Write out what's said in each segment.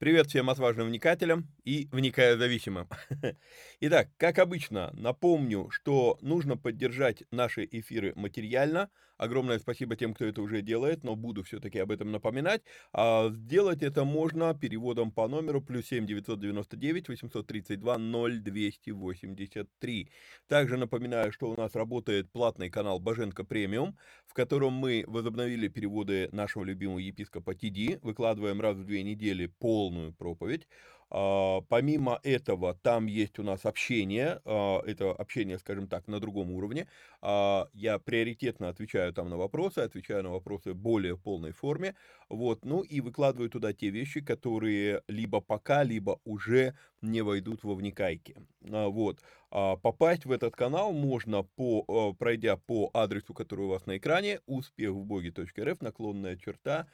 Привет всем отважным вникателям и вникая зависимым. Итак, как обычно, напомню, что нужно поддержать наши эфиры материально. Огромное спасибо тем, кто это уже делает, но буду все-таки об этом напоминать. А сделать это можно переводом по номеру плюс 7 999 832 0283. Также напоминаю, что у нас работает платный канал Боженко Премиум, в котором мы возобновили переводы нашего любимого епископа Тиди, выкладываем раз в две недели полную проповедь. А, помимо этого, там есть у нас общение, а, это общение, скажем так, на другом уровне. А, я приоритетно отвечаю там на вопросы, отвечаю на вопросы более полной форме, вот, ну и выкладываю туда те вещи, которые либо пока, либо уже не войдут во вникайки. Вот. Попасть в этот канал можно, по, пройдя по адресу, который у вас на экране, успехвбоге.рф, наклонная черта,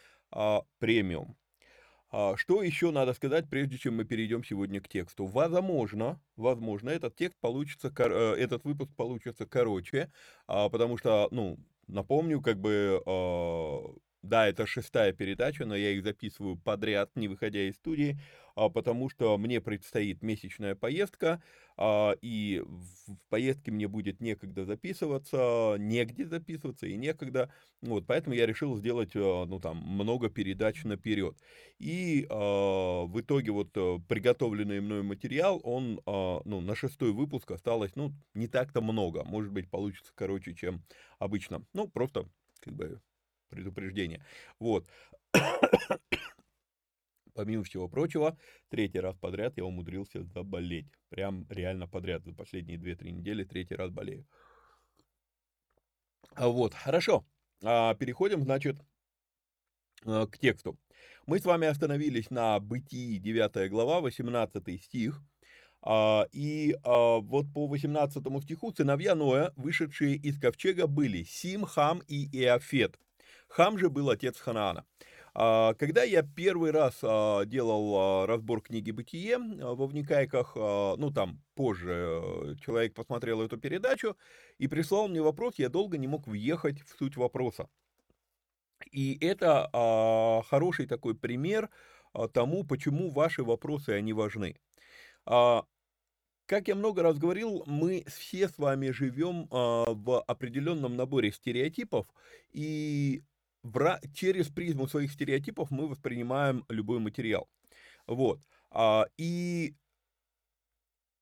премиум. А, что еще надо сказать, прежде чем мы перейдем сегодня к тексту? Возможно, возможно, этот текст получится, э, этот выпуск получится короче, а, потому что, ну, напомню, как бы а, да, это шестая передача, но я их записываю подряд, не выходя из студии, а, потому что мне предстоит месячная поездка, а, и в поездке мне будет некогда записываться, негде записываться и некогда. Вот, поэтому я решил сделать, а, ну, там, много передач наперед. И в итоге вот э, приготовленный мной материал, он, ну, на шестой выпуск осталось, ну, не так-то много. Может быть, получится короче, чем обычно. Ну, просто, как бы, предупреждение. Вот. Помимо всего прочего, третий раз подряд я умудрился заболеть. Прям реально подряд. За последние 2-3 недели третий раз болею. А Вот, хорошо. А, переходим, значит, а, к тексту. Мы с вами остановились на Бытии 9 глава, 18 стих. А, и а, вот по 18 стиху сыновья Ноя, вышедшие из ковчега, были Сим, Хам и Иофет. Хам же был отец Ханаана. А, когда я первый раз а, делал а, разбор книги «Бытие» во Вникайках, ну там позже э, человек посмотрел эту передачу и прислал мне вопрос, я долго не мог въехать в суть вопроса. И это хороший такой пример тому, почему ваши вопросы, они важны. Как я много раз говорил, мы все с вами живем в определенном наборе стереотипов, и в, через призму своих стереотипов мы воспринимаем любой материал. Вот. А, и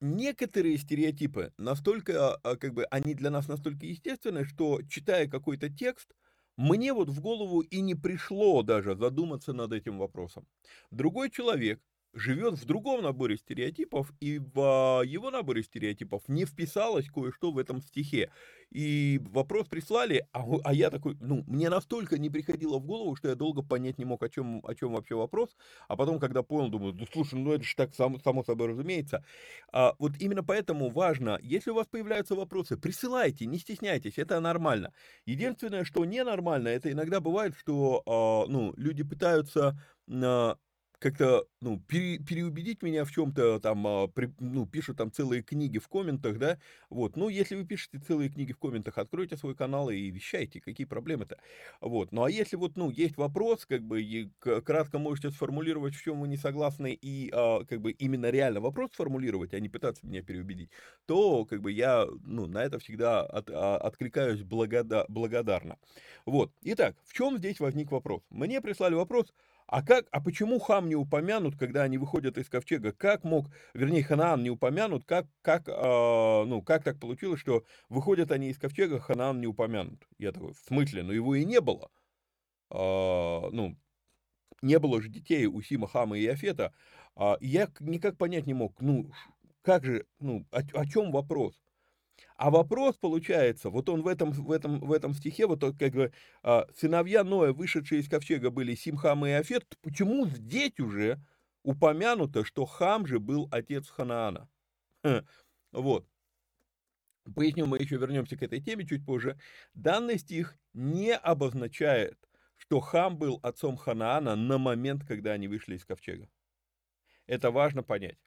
некоторые стереотипы настолько, а, как бы, они для нас настолько естественны, что, читая какой-то текст, мне вот в голову и не пришло даже задуматься над этим вопросом. Другой человек живет в другом наборе стереотипов, и в а, его наборе стереотипов не вписалось кое-что в этом стихе. И вопрос прислали, а, а я такой, ну, мне настолько не приходило в голову, что я долго понять не мог, о чем, о чем вообще вопрос. А потом, когда понял, думаю, ну, слушай, ну это же так само, само собой разумеется. А, вот именно поэтому важно, если у вас появляются вопросы, присылайте, не стесняйтесь, это нормально. Единственное, что ненормально, это иногда бывает, что, а, ну, люди пытаются а, как-то, ну, пере, переубедить меня в чем-то, там, а, при, ну, пишут там целые книги в комментах, да, вот, ну, если вы пишете целые книги в комментах, откройте свой канал и вещайте, какие проблемы-то, вот, ну, а если вот, ну, есть вопрос, как бы, и кратко можете сформулировать, в чем вы не согласны, и, а, как бы, именно реально вопрос сформулировать, а не пытаться меня переубедить, то, как бы, я, ну, на это всегда от, а, откликаюсь благода, благодарно, вот, итак, в чем здесь возник вопрос? Мне прислали вопрос, а как, а почему Хам не упомянут, когда они выходят из ковчега? Как мог, вернее, Ханаан не упомянут, как, как, э, ну, как так получилось, что выходят они из ковчега, Ханаан не упомянут? Я такой, в смысле? Ну, его и не было. Э, ну, не было же детей у Сима, Хама и Афета. Э, я никак понять не мог, ну, как же, ну, о, о чем вопрос? А вопрос получается, вот он в этом, в этом, в этом стихе, вот как бы а, сыновья Ноя, вышедшие из ковчега, были Симхам и Афет, почему здесь уже упомянуто, что Хам же был отец Ханаана? Вот. Поясню, мы еще вернемся к этой теме чуть позже. Данный стих не обозначает, что Хам был отцом Ханаана на момент, когда они вышли из ковчега. Это важно понять.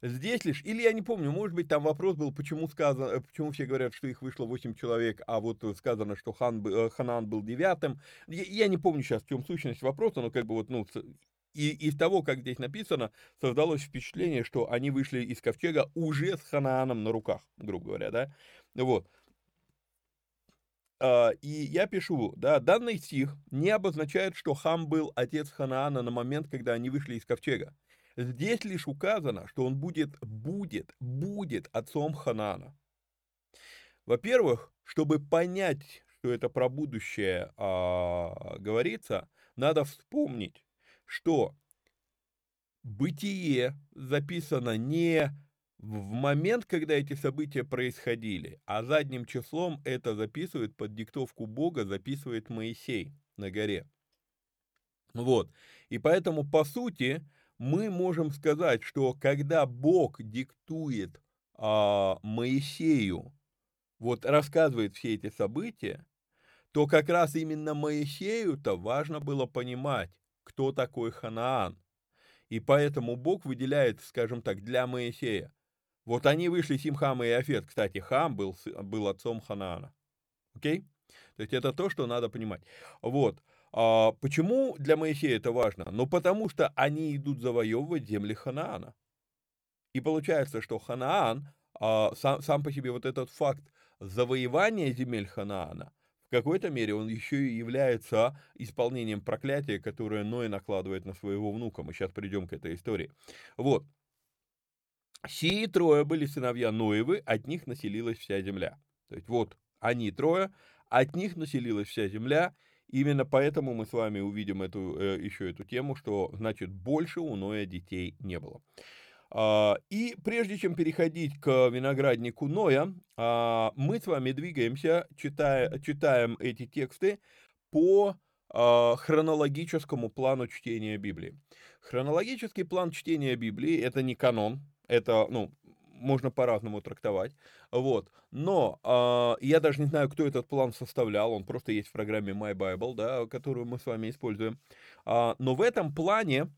Здесь лишь, или я не помню, может быть, там вопрос был, почему сказано, э, почему все говорят, что их вышло 8 человек, а вот сказано, что Хан, э, Ханан был девятым. Я, я не помню сейчас, в чем сущность вопроса, но как бы вот, ну, и из того, как здесь написано, создалось впечатление, что они вышли из ковчега уже с Ханааном на руках, грубо говоря, да, вот. А, и я пишу, да, данный стих не обозначает, что Хам был отец Ханаана на момент, когда они вышли из ковчега. Здесь лишь указано, что он будет, будет, будет отцом Ханана. Во-первых, чтобы понять, что это про будущее а, говорится, надо вспомнить, что бытие записано не в момент, когда эти события происходили, а задним числом это записывает под диктовку Бога, записывает Моисей на горе. Вот. И поэтому, по сути, мы можем сказать, что когда Бог диктует а, Моисею, вот рассказывает все эти события, то как раз именно Моисею-то важно было понимать, кто такой Ханаан. И поэтому Бог выделяет, скажем так, для Моисея. Вот они вышли Симхам и Афет. Кстати, Хам был, был отцом Ханаана. Окей? То есть это то, что надо понимать. Вот. А, почему для Моисея это важно? Ну, потому что они идут завоевывать земли Ханаана. И получается, что Ханаан, а, сам, сам по себе вот этот факт завоевания земель Ханаана, в какой-то мере он еще и является исполнением проклятия, которое Ной накладывает на своего внука. Мы сейчас придем к этой истории. Вот. Сии трое были сыновья Ноевы, от них населилась вся земля. То есть вот они трое, от них населилась вся земля, Именно поэтому мы с вами увидим эту, э, еще эту тему, что, значит, больше у Ноя детей не было. А, и прежде чем переходить к винограднику Ноя, а, мы с вами двигаемся, читая, читаем эти тексты по а, хронологическому плану чтения Библии. Хронологический план чтения Библии – это не канон, это, ну, можно по-разному трактовать, вот, но э, я даже не знаю, кто этот план составлял, он просто есть в программе My Bible, да, которую мы с вами используем, э, но в этом плане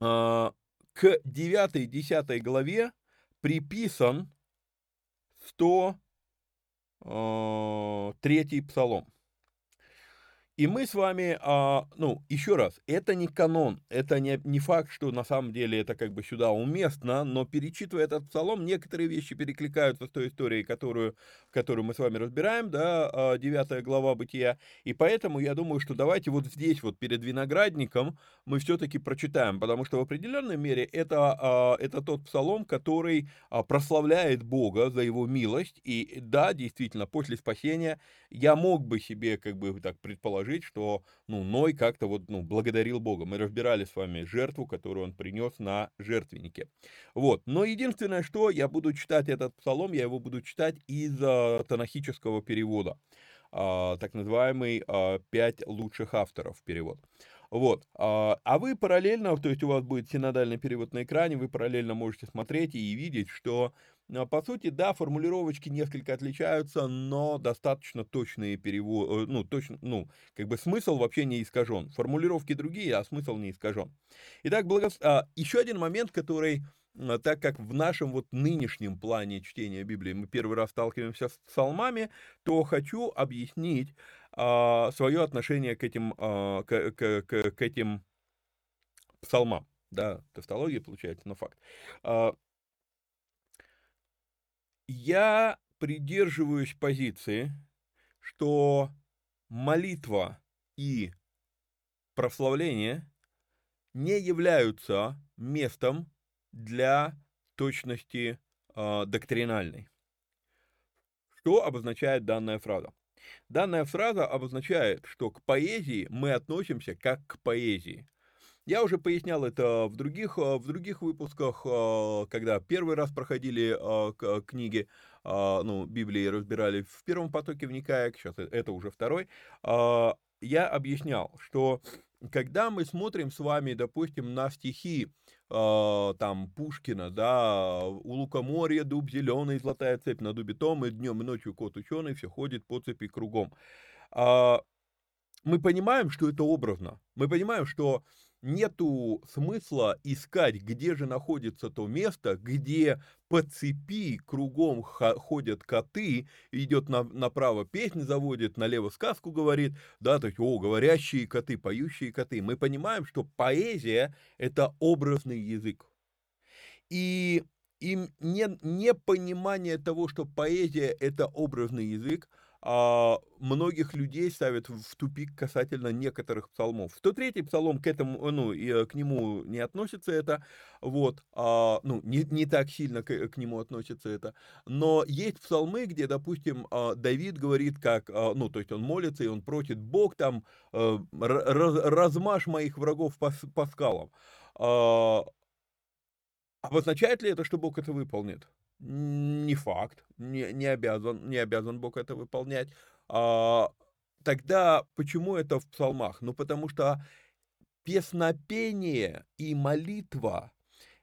э, к 9-10 главе приписан 103 псалом. И мы с вами, а, ну, еще раз, это не канон, это не, не факт, что на самом деле это как бы сюда уместно, но перечитывая этот псалом, некоторые вещи перекликаются с той историей, которую, которую мы с вами разбираем, да, 9 а, глава Бытия, и поэтому я думаю, что давайте вот здесь вот перед виноградником мы все-таки прочитаем, потому что в определенной мере это, а, это тот псалом, который а, прославляет Бога за его милость, и да, действительно, после спасения я мог бы себе как бы так предположить, предположить, что, ну, Ной как-то вот, ну, благодарил Бога. Мы разбирали с вами жертву, которую он принес на жертвеннике. Вот. Но единственное, что я буду читать этот псалом, я его буду читать из а, танахического перевода. А, так называемый а, «Пять лучших авторов» перевод. Вот. А, вы параллельно, то есть у вас будет синодальный перевод на экране, вы параллельно можете смотреть и видеть, что по сути, да, формулировочки несколько отличаются, но достаточно точные переводы, э, ну, точно, ну, как бы смысл вообще не искажен. Формулировки другие, а смысл не искажен. Итак, благо... а, еще один момент, который, а, так как в нашем вот нынешнем плане чтения Библии мы первый раз сталкиваемся с псалмами, то хочу объяснить а, свое отношение к этим, а, к, к, к, этим псалмам. Да, тавтология получается, но факт. Я придерживаюсь позиции, что молитва и прославление не являются местом для точности э, доктринальной. Что обозначает данная фраза? Данная фраза обозначает, что к поэзии мы относимся как к поэзии. Я уже пояснял это в других, э, в других выпусках, э, когда первый раз проходили э, книги, ну, Библии разбирали в первом потоке вникая, сейчас это уже второй. Я объяснял, что когда мы смотрим с вами, допустим, на стихи там Пушкина, да, у лукоморья дуб зеленый, золотая цепь на дубе том, и днем и ночью кот ученый все ходит по цепи кругом. Мы понимаем, что это образно. Мы понимаем, что нету смысла искать, где же находится то место, где по цепи кругом ходят коты, идет на, направо песнь заводит, налево сказку говорит, да, то есть, о, говорящие коты, поющие коты. Мы понимаем, что поэзия – это образный язык. И им не, непонимание того, что поэзия – это образный язык – а, многих людей ставят в тупик касательно некоторых псалмов. 103-й псалом к этому, ну, и э, к нему не относится это, вот, а, ну, не, не так сильно к, к нему относится это, но есть псалмы, где, допустим, а, Давид говорит, как, а, ну, то есть он молится, и он просит, Бог там, а, раз, размажь моих врагов по, по скалам. А, обозначает ли это, что Бог это выполнит? Не факт, не, не, обязан, не обязан Бог это выполнять. А, тогда почему это в псалмах? Ну, потому что песнопение и молитва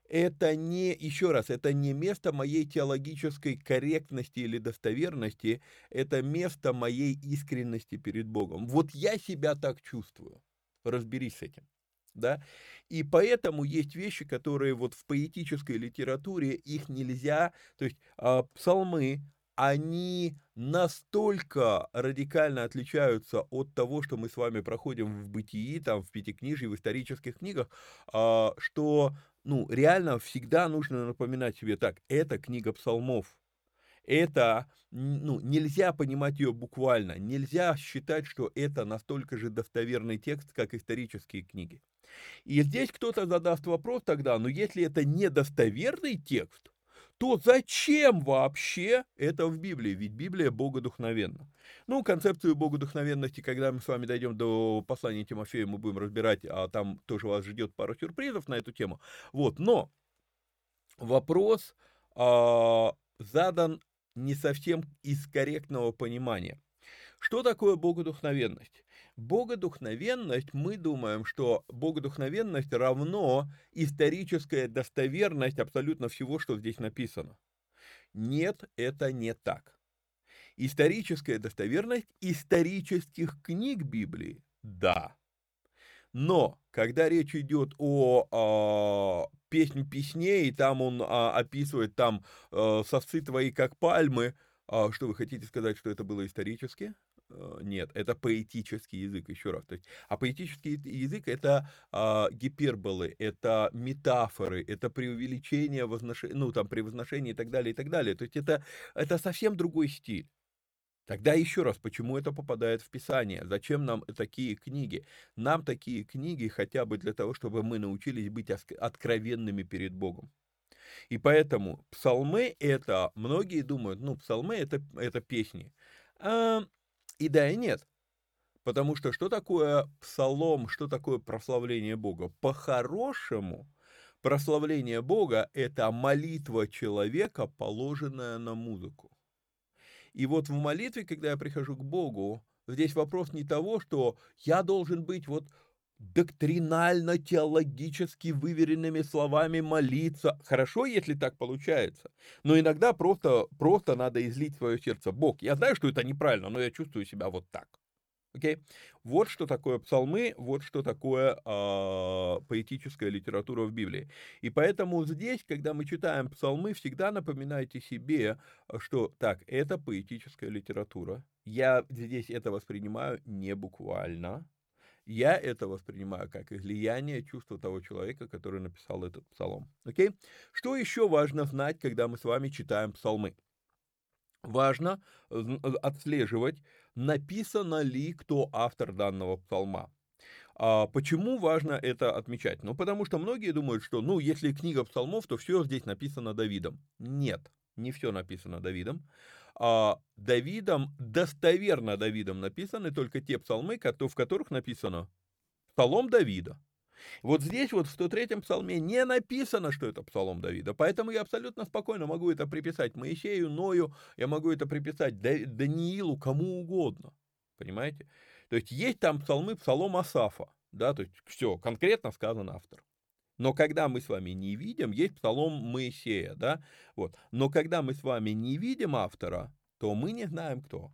это не, еще раз, это не место моей теологической корректности или достоверности, это место моей искренности перед Богом. Вот я себя так чувствую. Разберись с этим да, и поэтому есть вещи, которые вот в поэтической литературе их нельзя, то есть э, псалмы, они настолько радикально отличаются от того, что мы с вами проходим в бытии, там, в пятикнижии, в исторических книгах, э, что, ну, реально всегда нужно напоминать себе, так, это книга псалмов, это, ну, нельзя понимать ее буквально, нельзя считать, что это настолько же достоверный текст, как исторические книги. И здесь кто-то задаст вопрос тогда, но если это недостоверный текст, то зачем вообще это в Библии? Ведь Библия богодухновенна. Ну, концепцию богодухновенности, когда мы с вами дойдем до послания Тимофея, мы будем разбирать, а там тоже вас ждет пару сюрпризов на эту тему. Вот, но вопрос а, задан не совсем из корректного понимания. Что такое богодухновенность? Богодухновенность, мы думаем, что богодухновенность равно историческая достоверность абсолютно всего, что здесь написано. Нет, это не так. Историческая достоверность исторических книг Библии – да. Но, когда речь идет о, о а, песню песней, и там он а, описывает там «сосцы твои, как пальмы», а, что вы хотите сказать, что это было исторически? А, нет, это поэтический язык, еще раз. То есть, а поэтический язык это а, гиперболы, это метафоры, это преувеличение, возношение, ну, там, превозношение и так далее, и так далее. То есть это, это совсем другой стиль. Тогда еще раз, почему это попадает в Писание? Зачем нам такие книги? Нам такие книги хотя бы для того, чтобы мы научились быть откровенными перед Богом. И поэтому псалмы это, многие думают, ну, псалмы это, это песни. И да, и нет. Потому что что такое псалом, что такое прославление Бога? По-хорошему, прославление Бога – это молитва человека, положенная на музыку. И вот в молитве, когда я прихожу к Богу, здесь вопрос не того, что я должен быть вот доктринально, теологически выверенными словами молиться. Хорошо, если так получается. Но иногда просто, просто надо излить свое сердце. Бог, я знаю, что это неправильно, но я чувствую себя вот так. Окей? Okay? Вот что такое псалмы, вот что такое э, поэтическая литература в Библии. И поэтому здесь, когда мы читаем псалмы, всегда напоминайте себе, что так, это поэтическая литература. Я здесь это воспринимаю не буквально. Я это воспринимаю как излияние чувства того человека, который написал этот псалом. Окей? Что еще важно знать, когда мы с вами читаем псалмы? Важно отслеживать, написано ли кто автор данного псалма. А почему важно это отмечать? Ну, потому что многие думают, что, ну, если книга псалмов, то все здесь написано Давидом. Нет, не все написано Давидом. А Давидом, достоверно Давидом написаны только те псалмы, в которых написано Псалом Давида. Вот здесь вот в 103-м псалме не написано, что это псалом Давида, поэтому я абсолютно спокойно могу это приписать Моисею, Ною, я могу это приписать Даниилу, кому угодно, понимаете? То есть есть там псалмы, псалом Асафа, да, то есть все, конкретно сказан автор. Но когда мы с вами не видим, есть псалом Моисея, да, вот. Но когда мы с вами не видим автора, то мы не знаем, кто.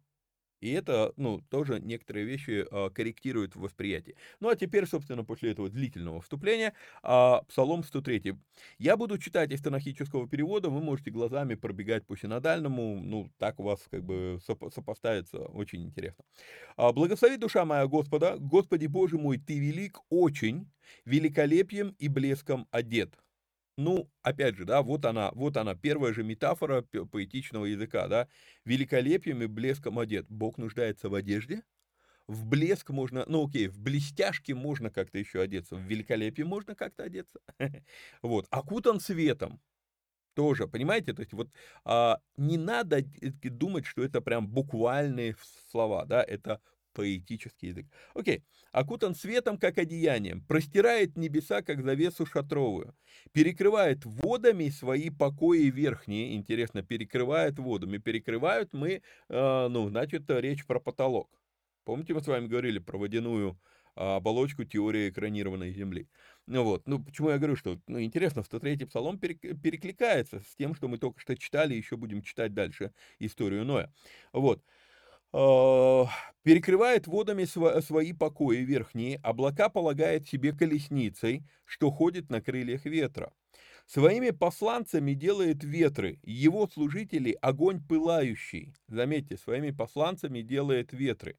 И это, ну, тоже некоторые вещи а, корректирует восприятие. Ну, а теперь, собственно, после этого длительного вступления, а, Псалом 103. Я буду читать из тонахического перевода, вы можете глазами пробегать по синодальному, ну, так у вас как бы сопоставится, очень интересно. А, «Благослови душа моя Господа, Господи Боже мой, Ты велик очень, великолепием и блеском одет». Ну, опять же, да, вот она, вот она, первая же метафора поэтичного языка, да, великолепием и блеском одет. Бог нуждается в одежде, в блеск можно, ну окей, в блестяшке можно как-то еще одеться, в великолепие можно как-то одеться, вот, окутан светом, тоже, понимаете, то есть вот а, не надо думать, что это прям буквальные слова, да, это поэтический язык. Окей. Окутан светом, как одеянием, простирает небеса, как завесу шатровую, перекрывает водами свои покои верхние, интересно, перекрывает водами, перекрывают мы, э, ну, значит, речь про потолок. Помните, мы с вами говорили про водяную а, оболочку теории экранированной Земли. Ну вот, ну почему я говорю, что, ну интересно, 103-й псалом перекликается с тем, что мы только что читали, еще будем читать дальше историю Ноя. Вот. А, перекрывает водами свои покои верхние, облака полагает себе колесницей, что ходит на крыльях ветра. Своими посланцами делает ветры, его служители огонь пылающий. Заметьте, своими посланцами делает ветры.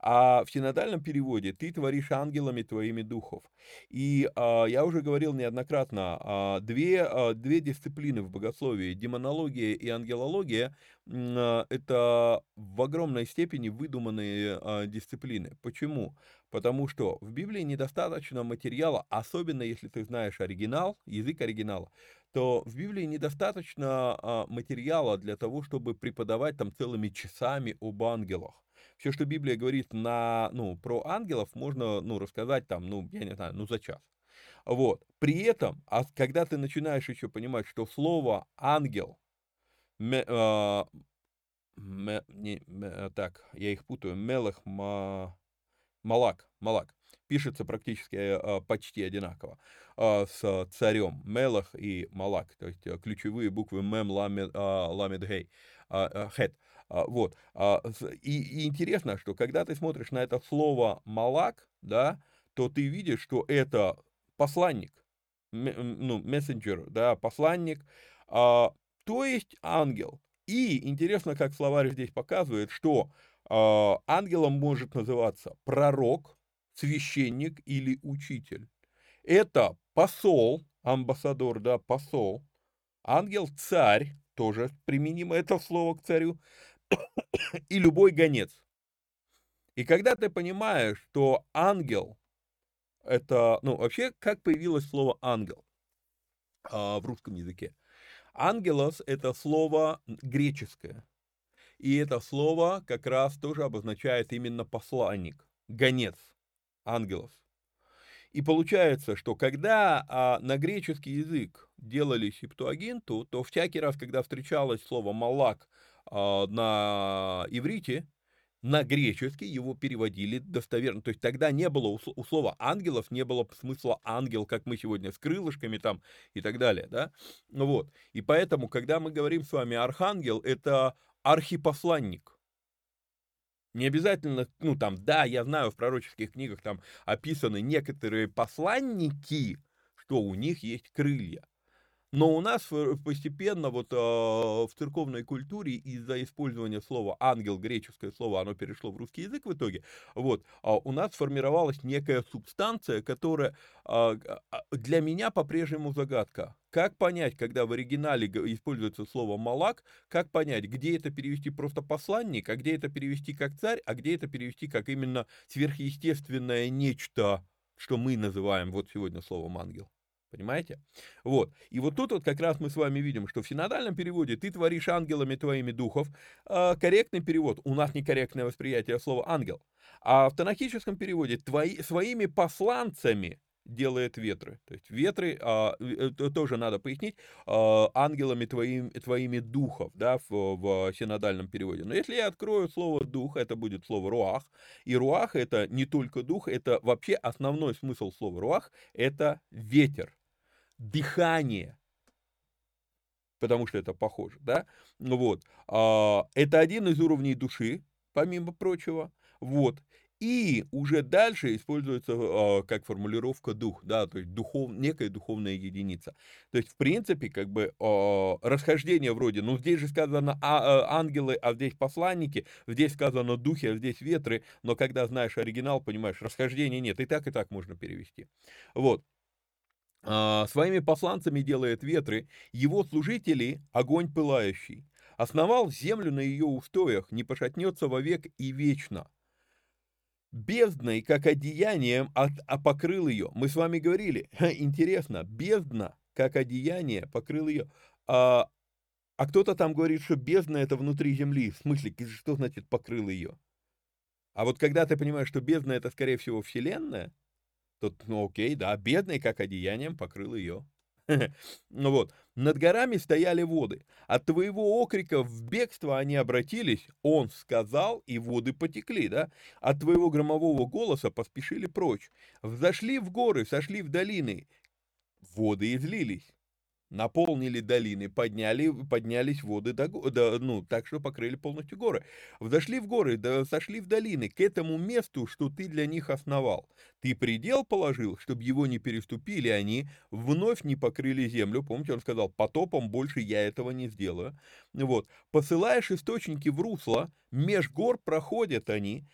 А в синодальном переводе «ты творишь ангелами твоими духов». И а, я уже говорил неоднократно, а, две, а, две дисциплины в богословии, демонология и ангелология, а, это в огромной степени выдуманные а, дисциплины. Почему? Потому что в Библии недостаточно материала, особенно если ты знаешь оригинал, язык оригинала, то в Библии недостаточно а, материала для того, чтобы преподавать там целыми часами об ангелах. Все, что Библия говорит на, ну, про ангелов, можно, ну, рассказать там, ну, я не знаю, ну, за час. Вот. При этом, а когда ты начинаешь еще понимать, что слово ангел, ме, э, ме, не, ме, так, я их путаю, мелах, ма, малак, малак, пишется практически э, почти одинаково э, с царем, мелах и малак, то есть э, ключевые буквы мем, ламед, э, ламед, гей, хет. Вот. И, и интересно, что когда ты смотришь на это слово малак, да, то ты видишь, что это посланник, ну, мессенджер, да, посланник, а, то есть ангел. И интересно, как словарь здесь показывает, что а, ангелом может называться пророк, священник или учитель. Это посол, амбассадор, да, посол, ангел царь, тоже применимо это слово к царю, и любой гонец. И когда ты понимаешь, что ангел это, ну, вообще, как появилось слово ангел а, в русском языке? Ангелос – это слово греческое. И это слово как раз тоже обозначает именно посланник, гонец, ангелос. И получается, что когда а, на греческий язык делали септуагинту, то всякий раз, когда встречалось слово «малак» на иврите, на греческий его переводили достоверно. То есть тогда не было у слова ангелов, не было смысла ангел, как мы сегодня с крылышками там и так далее, да. Ну вот. И поэтому, когда мы говорим с вами архангел, это архипосланник. Не обязательно, ну там, да, я знаю, в пророческих книгах там описаны некоторые посланники, что у них есть крылья. Но у нас постепенно вот э, в церковной культуре из-за использования слова ангел, греческое слово, оно перешло в русский язык в итоге, вот, э, у нас сформировалась некая субстанция, которая э, для меня по-прежнему загадка. Как понять, когда в оригинале используется слово «малак», как понять, где это перевести просто посланник, а где это перевести как царь, а где это перевести как именно сверхъестественное нечто, что мы называем вот сегодня словом «ангел». Понимаете? Вот. И вот тут вот как раз мы с вами видим, что в синодальном переводе ты творишь ангелами твоими духов. А, корректный перевод. У нас некорректное восприятие слова ангел. А в танахическом переводе твои, своими посланцами делает ветры. То есть ветры, а, это тоже надо пояснить, а, ангелами твоим, твоими духов, да, в, в синодальном переводе. Но если я открою слово дух, это будет слово руах. И руах это не только дух, это вообще основной смысл слова руах, это ветер дыхание, потому что это похоже, да, вот, а, это один из уровней души, помимо прочего, вот, и уже дальше используется э, как формулировка дух, да, то есть духов, некая духовная единица. То есть, в принципе, как бы э, расхождение вроде, ну, здесь же сказано а, э, ангелы, а здесь посланники, здесь сказано духи, а здесь ветры, но когда знаешь оригинал, понимаешь, расхождения нет, и так, и так можно перевести. Вот. А, своими посланцами делает ветры, его служители — огонь пылающий. Основал землю на ее устоях, не пошатнется вовек и вечно. Бездной, как одеянием, а покрыл ее. Мы с вами говорили, интересно, бездна, как одеяние, покрыл ее. А, а кто-то там говорит, что бездна это внутри земли. В смысле, что значит покрыл ее? А вот когда ты понимаешь, что бездна это, скорее всего, Вселенная, Тут, ну окей, да, бедный, как одеянием, покрыл ее. Ну вот, над горами стояли воды. От твоего окрика в бегство они обратились, он сказал, и воды потекли, да? От твоего громового голоса поспешили прочь. Взошли в горы, сошли в долины, воды излились наполнили долины, подняли, поднялись воды до, до, ну, так что покрыли полностью горы. Взошли в горы, да, сошли в долины, к этому месту, что ты для них основал. Ты предел положил, чтобы его не переступили они, вновь не покрыли землю. Помните, он сказал, потопом больше я этого не сделаю. Вот. Посылаешь источники в русло, меж гор проходят они,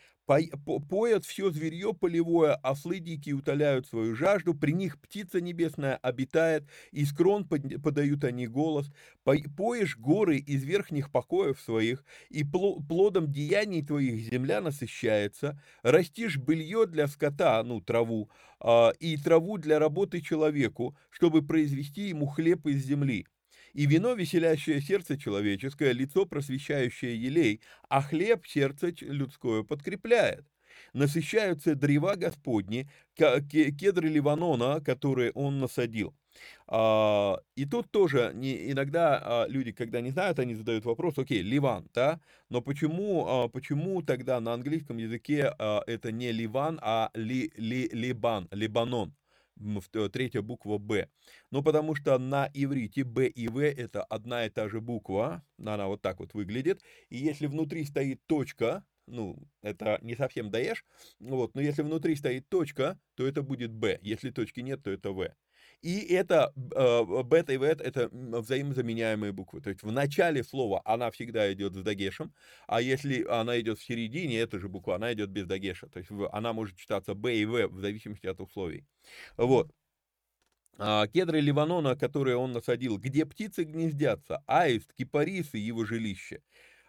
поят все зверье полевое, ослы дикие утоляют свою жажду, при них птица небесная обитает, из крон подают они голос, поешь горы из верхних покоев своих, и плодом деяний твоих земля насыщается, растишь белье для скота, ну, траву, а, и траву для работы человеку, чтобы произвести ему хлеб из земли И вино, веселящее сердце человеческое, лицо, просвещающее елей, а хлеб сердце людское подкрепляет. Насыщаются древа Господни, кедры Ливанона, которые он насадил. А, и тут тоже иногда а, люди, когда не знают, они задают вопрос, окей, Ливан, да, но почему, а, почему тогда на английском языке это не Ливан, а ли, ли, Либан, Либанон? Третья буква Б. Ну, потому что на иврите Б и В это одна и та же буква, она вот так вот выглядит, и если внутри стоит точка, ну, это не совсем даешь, вот, но если внутри стоит точка, то это будет Б, если точки нет, то это В. И это э, бета и вет это взаимозаменяемые буквы. То есть в начале слова она всегда идет с дагешем, а если она идет в середине, эта же буква, она идет без дагеша. То есть она может читаться Б и В в зависимости от условий. Вот. А, кедры Ливанона, которые он насадил, где птицы гнездятся, аист, кипарисы, его жилище,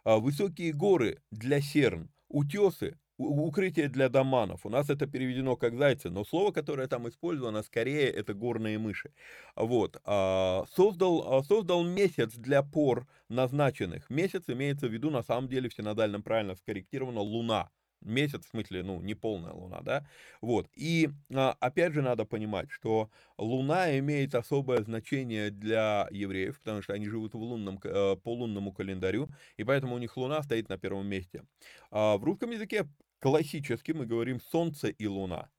а, высокие горы для серн, утесы, укрытие для доманов. У нас это переведено как зайцы, но слово, которое там использовано, скорее это горные мыши. Вот. А, создал, а, создал месяц для пор назначенных. Месяц имеется в виду, на самом деле, в синодальном правильно скорректировано, луна. Месяц, в смысле, ну, не полная луна, да? Вот. И а, опять же надо понимать, что луна имеет особое значение для евреев, потому что они живут в лунном, э, по лунному календарю, и поэтому у них луна стоит на первом месте. В русском языке классически мы говорим солнце и луна.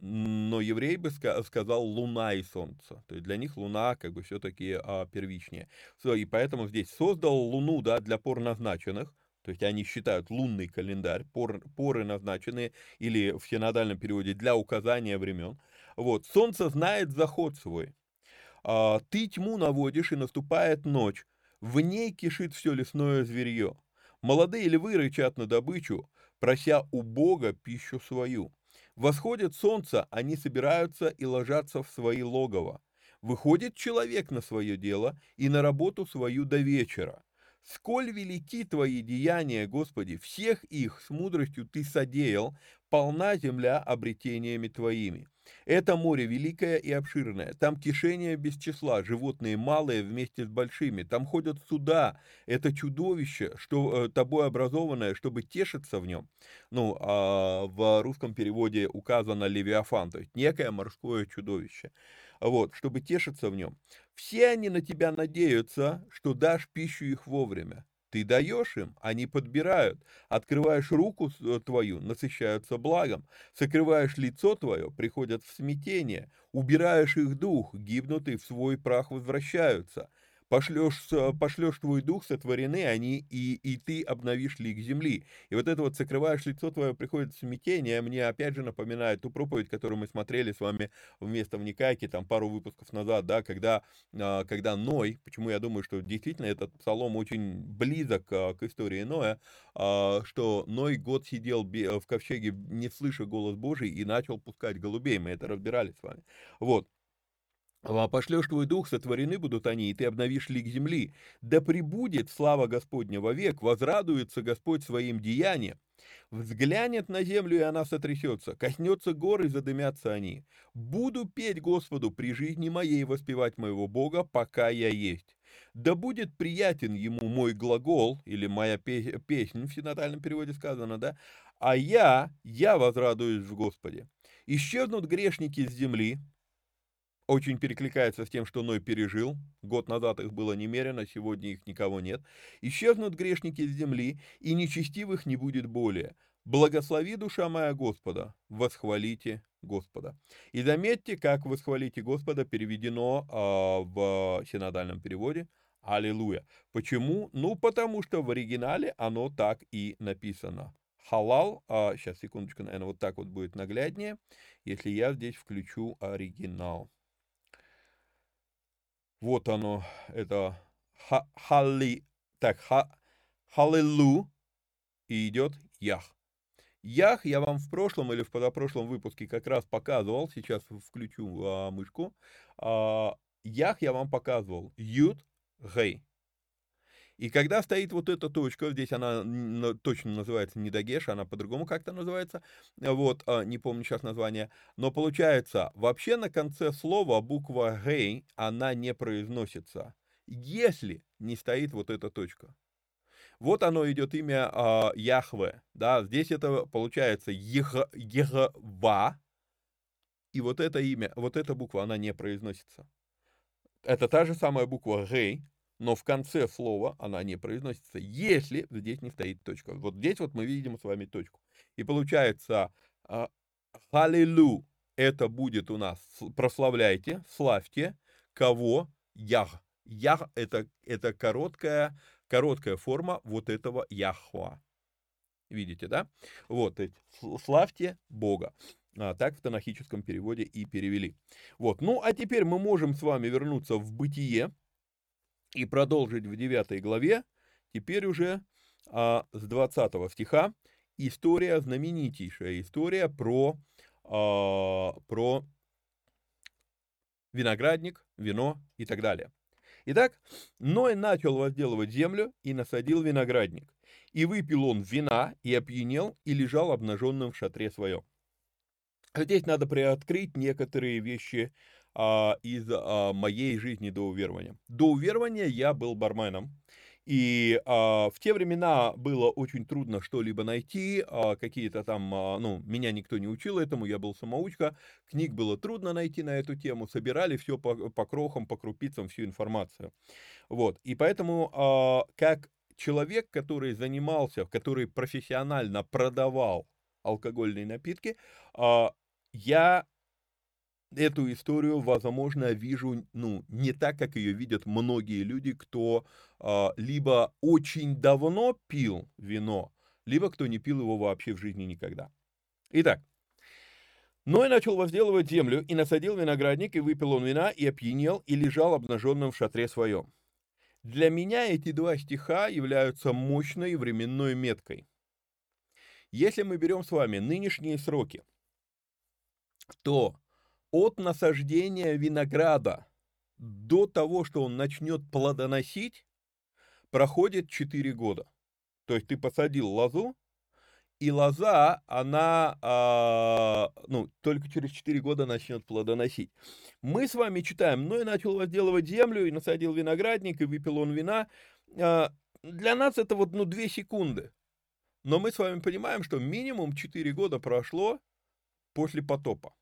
Но еврей бы сказал луна и солнце. То есть для них луна как бы все-таки а, первичнее. И поэтому здесь создал луну да, для пор назначенных. То есть они считают лунный календарь, пор, поры назначенные, или в синодальном переводе для указания времен. Вот. Солнце знает заход свой. А, ты тьму наводишь, и наступает ночь. В ней кишит все лесное зверье. Молодые львы рычат на добычу, прося у Бога пищу свою. Восходит солнце, они собираются и ложатся в свои логово. Выходит человек на свое дело и на работу свою до вечера. Сколь велики твои деяния, Господи, всех их с мудростью ты содеял, полна земля обретениями твоими. Это море великое и обширное, там кишение без числа, животные малые вместе с большими, там ходят суда, это чудовище, что э, тобой образованное, чтобы тешиться в нем. Ну, а в русском переводе указано левиафан, то есть некое морское чудовище. Вот, чтобы тешиться в нем. Все они на тебя надеются, что дашь пищу их вовремя. Ты даешь им, они подбирают. Открываешь руку э, твою, насыщаются благом. Сокрываешь лицо твое, приходят в смятение. Убираешь их дух, гибнут и в свой прах возвращаются пошлешь, пошлешь твой дух, сотворены они, и, и ты обновишь лик земли. И вот это вот сокрываешь лицо твое, приходит смятение, мне опять же напоминает ту проповедь, которую мы смотрели с вами вместо в Никайке, там пару выпусков назад, да, когда, а, когда Ной, почему я думаю, что действительно этот псалом очень близок а, к истории Ноя, а, что Ной год сидел в ковчеге, не слыша голос Божий, и начал пускать голубей, мы это разбирали с вами. Вот. А пошлешь твой дух, сотворены будут они, и ты обновишь лик земли. Да прибудет слава Господня вовек, возрадуется Господь своим деянием. Взглянет на землю, и она сотрясется, коснется гор, и задымятся они. Буду петь Господу при жизни моей, воспевать моего Бога, пока я есть. Да будет приятен ему мой глагол, или моя песня, в синодальном переводе сказано, да, а я, я возрадуюсь в Господе. Исчезнут грешники с земли, очень перекликается с тем, что Ной пережил. Год назад их было немерено, сегодня их никого нет. Исчезнут грешники с земли, и нечестивых не будет более. Благослови, душа моя Господа, восхвалите Господа. И заметьте, как восхвалите Господа переведено э, в синодальном переводе. Аллилуйя. Почему? Ну, потому что в оригинале оно так и написано. Халал, а, сейчас, секундочку, наверное, вот так вот будет нагляднее, если я здесь включу оригинал. Вот оно, это ха, халли, так, ха, халилу, и идет ях. Ях я вам в прошлом или в позапрошлом выпуске как раз показывал, сейчас включу а, мышку. А, ях я вам показывал, ют, гей. И когда стоит вот эта точка, здесь она точно называется не Дагеш, она по-другому как-то называется, вот, а, не помню сейчас название, но получается, вообще на конце слова буква Гей, она не произносится. если не стоит вот эта точка. Вот оно идет имя э, Яхве, да, здесь это получается Ех, Егва, и вот это имя, вот эта буква, она не произносится. Это та же самая буква Гей, но в конце слова она не произносится, если здесь не стоит точка. Вот здесь вот мы видим с вами точку. И получается э, Халилу, это будет у нас прославляйте, славьте, кого? Ях. Ях это, это короткая короткая форма вот этого Яхва. Видите, да? Вот, славьте Бога. А, так в танахическом переводе и перевели. Вот, ну а теперь мы можем с вами вернуться в бытие и продолжить в 9 главе, теперь уже а, с 20 стиха, история, знаменитейшая история про, а, про виноградник, вино и так далее. Итак, Ной начал возделывать землю и насадил виноградник. И выпил он вина, и опьянел, и лежал обнаженным в шатре своем. Здесь надо приоткрыть некоторые вещи а, из а, моей жизни до уверования. До уверования я был барменом. И а, в те времена было очень трудно что-либо найти, а, какие-то там, а, ну, меня никто не учил этому, я был самоучка, книг было трудно найти на эту тему, собирали все по, по крохам, по крупицам, всю информацию. Вот, и поэтому, а, как человек, который занимался, который профессионально продавал алкогольные напитки, а, я эту историю, возможно, вижу, ну, не так, как ее видят многие люди, кто э, либо очень давно пил вино, либо кто не пил его вообще в жизни никогда. Итак, Ной начал возделывать землю, и насадил виноградник, и выпил он вина, и опьянел, и лежал обнаженным в шатре своем. Для меня эти два стиха являются мощной временной меткой. Если мы берем с вами нынешние сроки, то от насаждения винограда до того, что он начнет плодоносить, проходит 4 года. То есть ты посадил лозу, и лоза, она, а, ну, только через 4 года начнет плодоносить. Мы с вами читаем, ну и начал возделывать землю, и насадил виноградник, и выпил он вина. А, для нас это вот, ну, 2 секунды. Но мы с вами понимаем, что минимум 4 года прошло после потопа.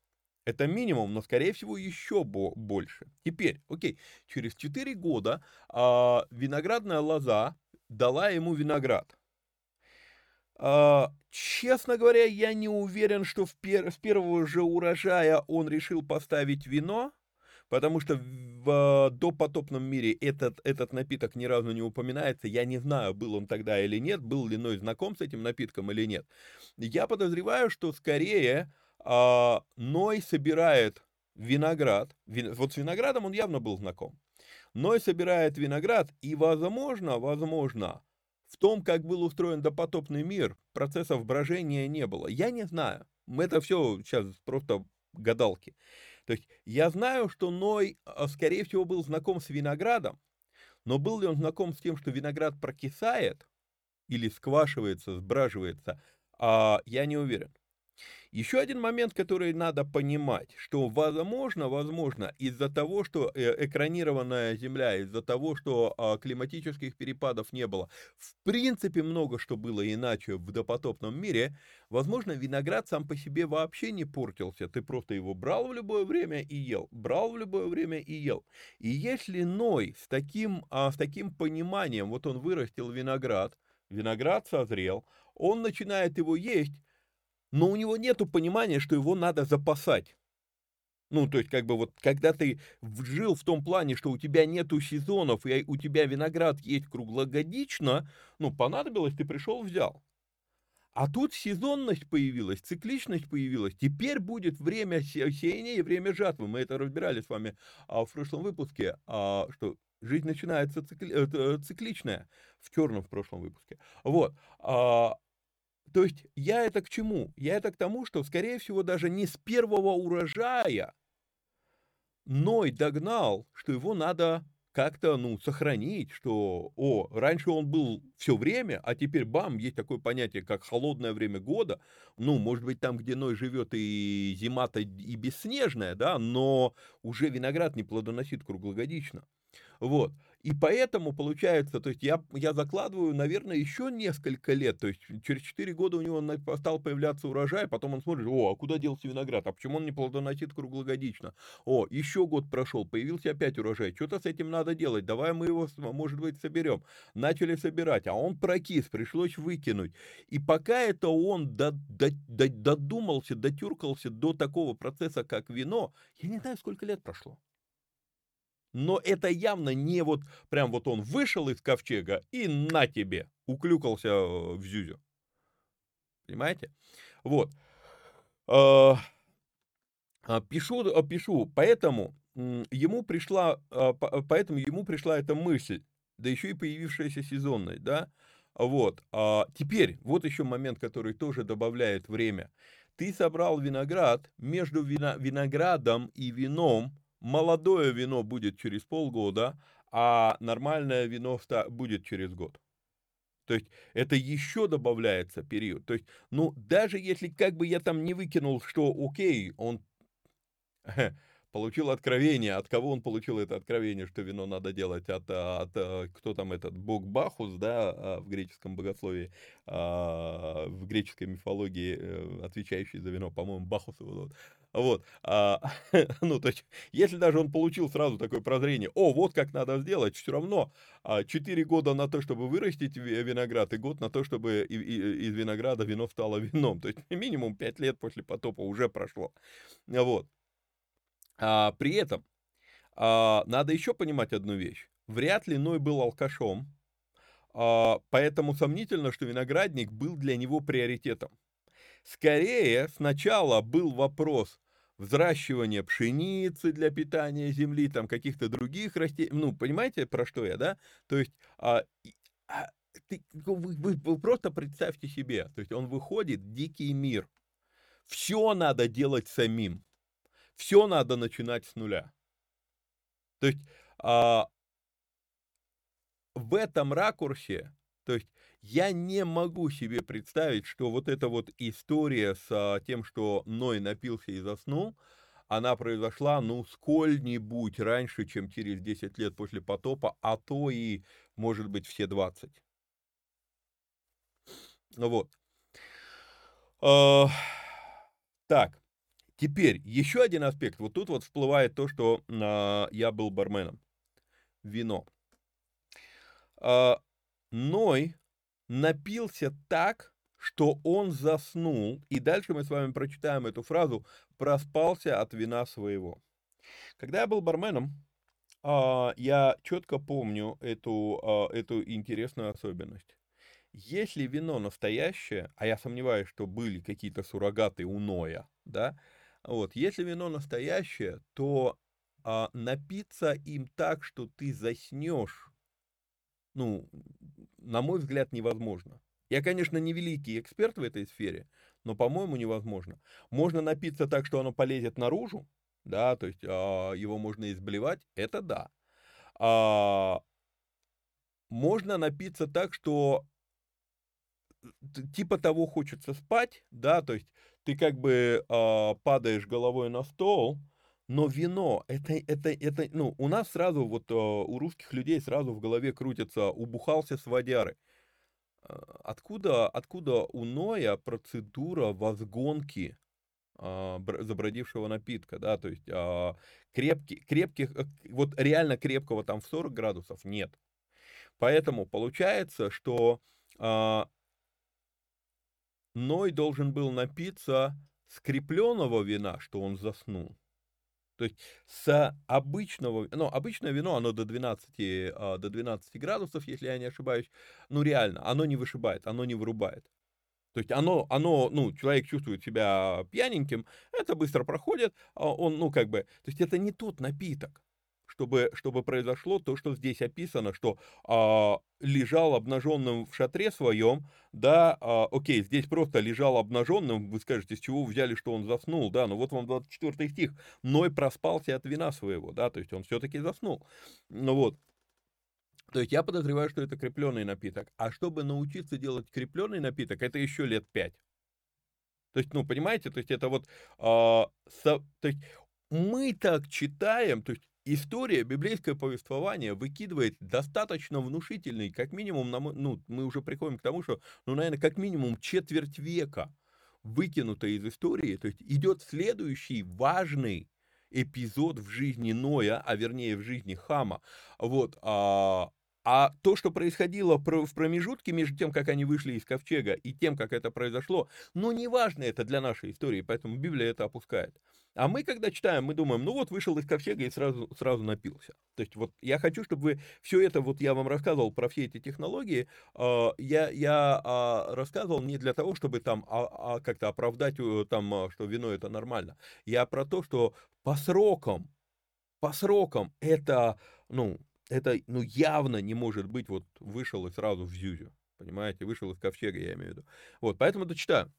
Это минимум, но, скорее всего, еще больше. Теперь, окей, через 4 года а, виноградная лоза дала ему виноград. А, честно говоря, я не уверен, что в пер с первого же урожая он решил поставить вино, потому что в а, допотопном мире этот, этот напиток ни разу не упоминается. Я не знаю, был он тогда или нет, был ли Ной знаком с этим напитком или нет. Я подозреваю, что скорее а, Ной собирает виноград, вин, вот с виноградом он явно был знаком. Ной собирает виноград, и, возможно, возможно, в том, как был устроен допотопный мир, процессов брожения не было. Я не знаю. Это все сейчас просто гадалки. То есть я знаю, что Ной, а, скорее всего, был знаком с виноградом, но был ли он знаком с тем, что виноград прокисает или сквашивается, сбраживается, а я не уверен. Еще один момент, который надо понимать, что возможно, возможно, из-за того, что э, экранированная Земля, из-за того, что а, климатических перепадов не было, в принципе много что было иначе в допотопном мире, возможно, виноград сам по себе вообще не портился, ты просто его брал в любое время и ел, брал в любое время и ел. И если Ной с таким, а, с таким пониманием, вот он вырастил виноград, виноград созрел, он начинает его есть, но у него нет понимания, что его надо запасать. Ну, то есть, как бы вот, когда ты жил в том плане, что у тебя нету сезонов, и у тебя виноград есть круглогодично, ну, понадобилось, ты пришел, взял. А тут сезонность появилась, цикличность появилась. Теперь будет время сеяния и время жатвы. Мы это разбирали с вами а, в прошлом выпуске, а, что жизнь начинается цикли, э, цикличная в черном в прошлом выпуске. Вот. А, то есть я это к чему? Я это к тому, что, скорее всего, даже не с первого урожая Ной догнал, что его надо как-то, ну, сохранить, что, о, раньше он был все время, а теперь, бам, есть такое понятие, как холодное время года, ну, может быть, там, где Ной живет, и зима-то и бесснежная, да, но уже виноград не плодоносит круглогодично. Вот. И поэтому получается, то есть я, я закладываю, наверное, еще несколько лет, то есть через 4 года у него стал появляться урожай, потом он смотрит, о, а куда делся виноград, а почему он не плодоносит круглогодично? О, еще год прошел, появился опять урожай, что-то с этим надо делать, давай мы его, может быть, соберем. Начали собирать, а он прокис, пришлось выкинуть. И пока это он додумался, дотюркался до такого процесса, как вино, я не знаю, сколько лет прошло. Но это явно не вот прям вот он вышел из ковчега и на тебе уклюкался э, в зюзю. Понимаете? Вот. А, а, пишу, а, пишу, поэтому ему пришла, поэтому ему пришла эта мысль, да еще и появившаяся сезонность, да, вот. А теперь, вот еще момент, который тоже добавляет время. Ты собрал виноград, между вино, виноградом и вином молодое вино будет через полгода, а нормальное вино будет через год. То есть это еще добавляется период. То есть, ну, даже если как бы я там не выкинул, что окей, он получил откровение. От кого он получил это откровение, что вино надо делать? От, от кто там этот, бог Бахус, да, а, в греческом богословии, а, в греческой мифологии, э, отвечающий за вино, по-моему, Бахус его зовут. Вот, а, ну, то есть, если даже он получил сразу такое прозрение, о, вот как надо сделать, все равно а, 4 года на то, чтобы вырастить виноград, и год на то, чтобы из винограда вино стало вином. То есть, минимум 5 лет после потопа уже прошло. Вот. А, при этом а, надо еще понимать одну вещь. Вряд ли Ной был алкашом, а, поэтому сомнительно, что виноградник был для него приоритетом. Скорее, сначала был вопрос взращивания пшеницы для питания земли, там каких-то других растений. Ну, понимаете, про что я, да? То есть, а, а, ты, вы, вы, вы просто представьте себе, то есть он выходит, дикий мир. Все надо делать самим все надо начинать с нуля. То есть а, в этом ракурсе, то есть я не могу себе представить, что вот эта вот история с а, тем, что Ной напился и заснул, она произошла, ну, сколь-нибудь раньше, чем через 10 лет после потопа, а то и, может быть, все 20. Вот. А, так. Теперь, еще один аспект. Вот тут вот всплывает то, что э, я был барменом. Вино. Э, Ной напился так, что он заснул. И дальше мы с вами прочитаем эту фразу «проспался от вина своего». Когда я был барменом, э, я четко помню эту, эту интересную особенность. Если вино настоящее, а я сомневаюсь, что были какие-то суррогаты у Ноя, да, вот, если вино настоящее, то а, напиться им так, что ты заснешь, ну, на мой взгляд, невозможно. Я, конечно, не великий эксперт в этой сфере, но, по-моему, невозможно. Можно напиться так, что оно полезет наружу, да, то есть а, его можно изблевать, это да. А, можно напиться так, что типа того хочется спать, да, то есть ты как бы э, падаешь головой на стол, но вино, это, это, это, ну, у нас сразу, вот э, у русских людей сразу в голове крутится «убухался с водяры». А, откуда, откуда у Ноя процедура возгонки э, забродившего напитка, да, то есть э, крепкий, крепких, э, вот реально крепкого там в 40 градусов нет. Поэтому получается, что Ной должен был напиться скрепленного вина, что он заснул. То есть с обычного, ну, обычное вино, оно до 12, а, до 12 градусов, если я не ошибаюсь, ну, реально, оно не вышибает, оно не вырубает. То есть оно, оно, ну, человек чувствует себя пьяненьким, это быстро проходит, а он, ну, как бы, то есть это не тот напиток чтобы, чтобы произошло то, что здесь описано, что а, лежал обнаженным в шатре своем, да, а, окей, здесь просто лежал обнаженным, вы скажете, с чего взяли, что он заснул, да, ну вот вам 24 стих, Ной проспался от вина своего, да, то есть он все-таки заснул, ну вот, то есть я подозреваю, что это крепленный напиток. А чтобы научиться делать крепленный напиток, это еще лет пять. То есть, ну, понимаете, то есть это вот, а, со, то есть мы так читаем, то есть история, библейское повествование выкидывает достаточно внушительный, как минимум, ну, мы уже приходим к тому, что, ну, наверное, как минимум четверть века выкинуто из истории, то есть идет следующий важный эпизод в жизни Ноя, а вернее в жизни Хама, вот, а, а то, что происходило в промежутке между тем, как они вышли из ковчега, и тем, как это произошло, ну, неважно это для нашей истории, поэтому Библия это опускает. А мы, когда читаем, мы думаем, ну вот вышел из ковчега и сразу, сразу напился. То есть вот я хочу, чтобы вы все это, вот я вам рассказывал про все эти технологии, э, я, я э, рассказывал не для того, чтобы там а, а как-то оправдать э, там, а, что вино это нормально. Я про то, что по срокам, по срокам это, ну, это ну, явно не может быть, вот вышел и сразу в Зюзю. Понимаете, вышел из ковчега, я имею в виду. Вот, поэтому дочитаю.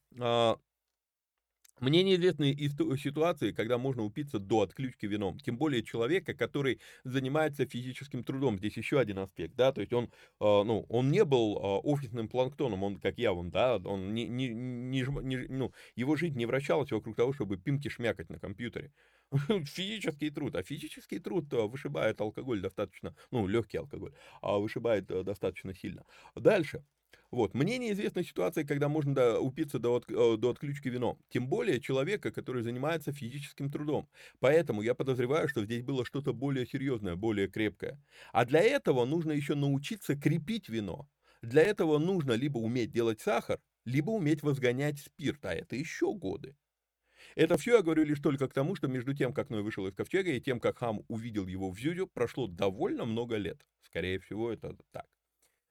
Мне неизвестны ситуации, когда можно упиться до отключки вином, тем более человека, который занимается физическим трудом. Здесь еще один аспект, да, то есть он, а, ну, он не был а, офисным планктоном, он как я вон, да, он не, не, не, не, ну, его жизнь не вращалась вокруг того, чтобы пимки шмякать на компьютере. Физический труд, а физический труд а, вышибает алкоголь достаточно, ну, легкий алкоголь, а вышибает достаточно сильно. Дальше. Вот. Мне неизвестна ситуация, когда можно до, упиться до, от, э, до отключки вином. Тем более человека, который занимается физическим трудом. Поэтому я подозреваю, что здесь было что-то более серьезное, более крепкое. А для этого нужно еще научиться крепить вино. Для этого нужно либо уметь делать сахар, либо уметь возгонять спирт, а это еще годы. Это все я говорю лишь только к тому, что между тем, как Ной вышел из ковчега, и тем, как Хам увидел его в Зюдю, прошло довольно много лет. Скорее всего, это так.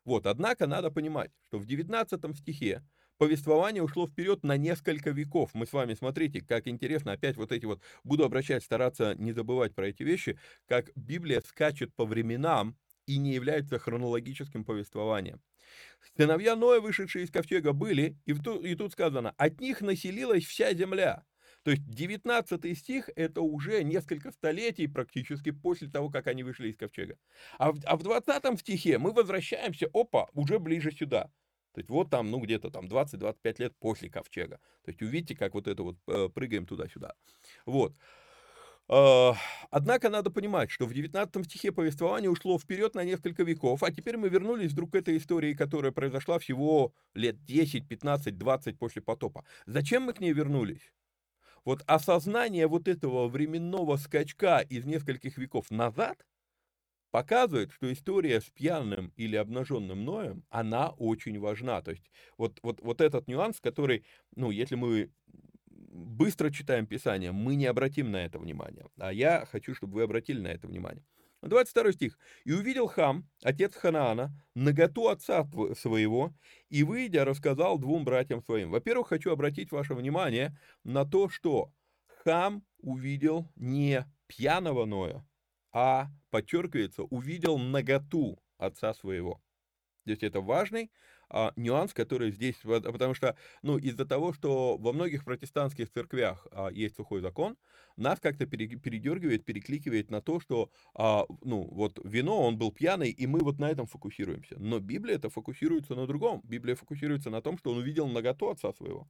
Вот, однако надо понимать, что в 19 стихе повествование ушло вперед на несколько веков. Мы с вами, смотрите, как интересно, опять вот эти вот, буду обращать, стараться не забывать про эти вещи, как Библия скачет по временам и не является хронологическим повествованием. Сыновья Ноя, вышедшие из ковчега, были, и, тут, и тут сказано, от них населилась вся земля. То есть 19 стих – это уже несколько столетий практически после того, как они вышли из ковчега. А в, а в 20 стихе мы возвращаемся, опа, уже ближе сюда. То есть вот там, ну где-то там 20-25 лет после ковчега. То есть увидите, как вот это вот э, прыгаем туда-сюда. Вот. Э, однако надо понимать, что в 19 стихе повествование ушло вперед на несколько веков, а теперь мы вернулись вдруг к этой истории, которая произошла всего лет 10, 15, 20 после потопа. Зачем мы к ней вернулись? Вот осознание вот этого временного скачка из нескольких веков назад показывает, что история с пьяным или обнаженным Ноем, она очень важна. То есть вот, вот, вот этот нюанс, который, ну, если мы быстро читаем Писание, мы не обратим на это внимание. А я хочу, чтобы вы обратили на это внимание. 22 стих. «И увидел Хам, отец Ханаана, наготу отца своего, и, выйдя, рассказал двум братьям своим». Во-первых, хочу обратить ваше внимание на то, что Хам увидел не пьяного Ноя, а, подчеркивается, увидел наготу отца своего. Здесь это важный а, нюанс, который здесь, потому что, ну, из-за того, что во многих протестантских церквях а, есть сухой закон, нас как-то передергивает, перекликивает на то, что, а, ну, вот вино, он был пьяный, и мы вот на этом фокусируемся. Но Библия это фокусируется на другом. Библия фокусируется на том, что он увидел наготу отца своего.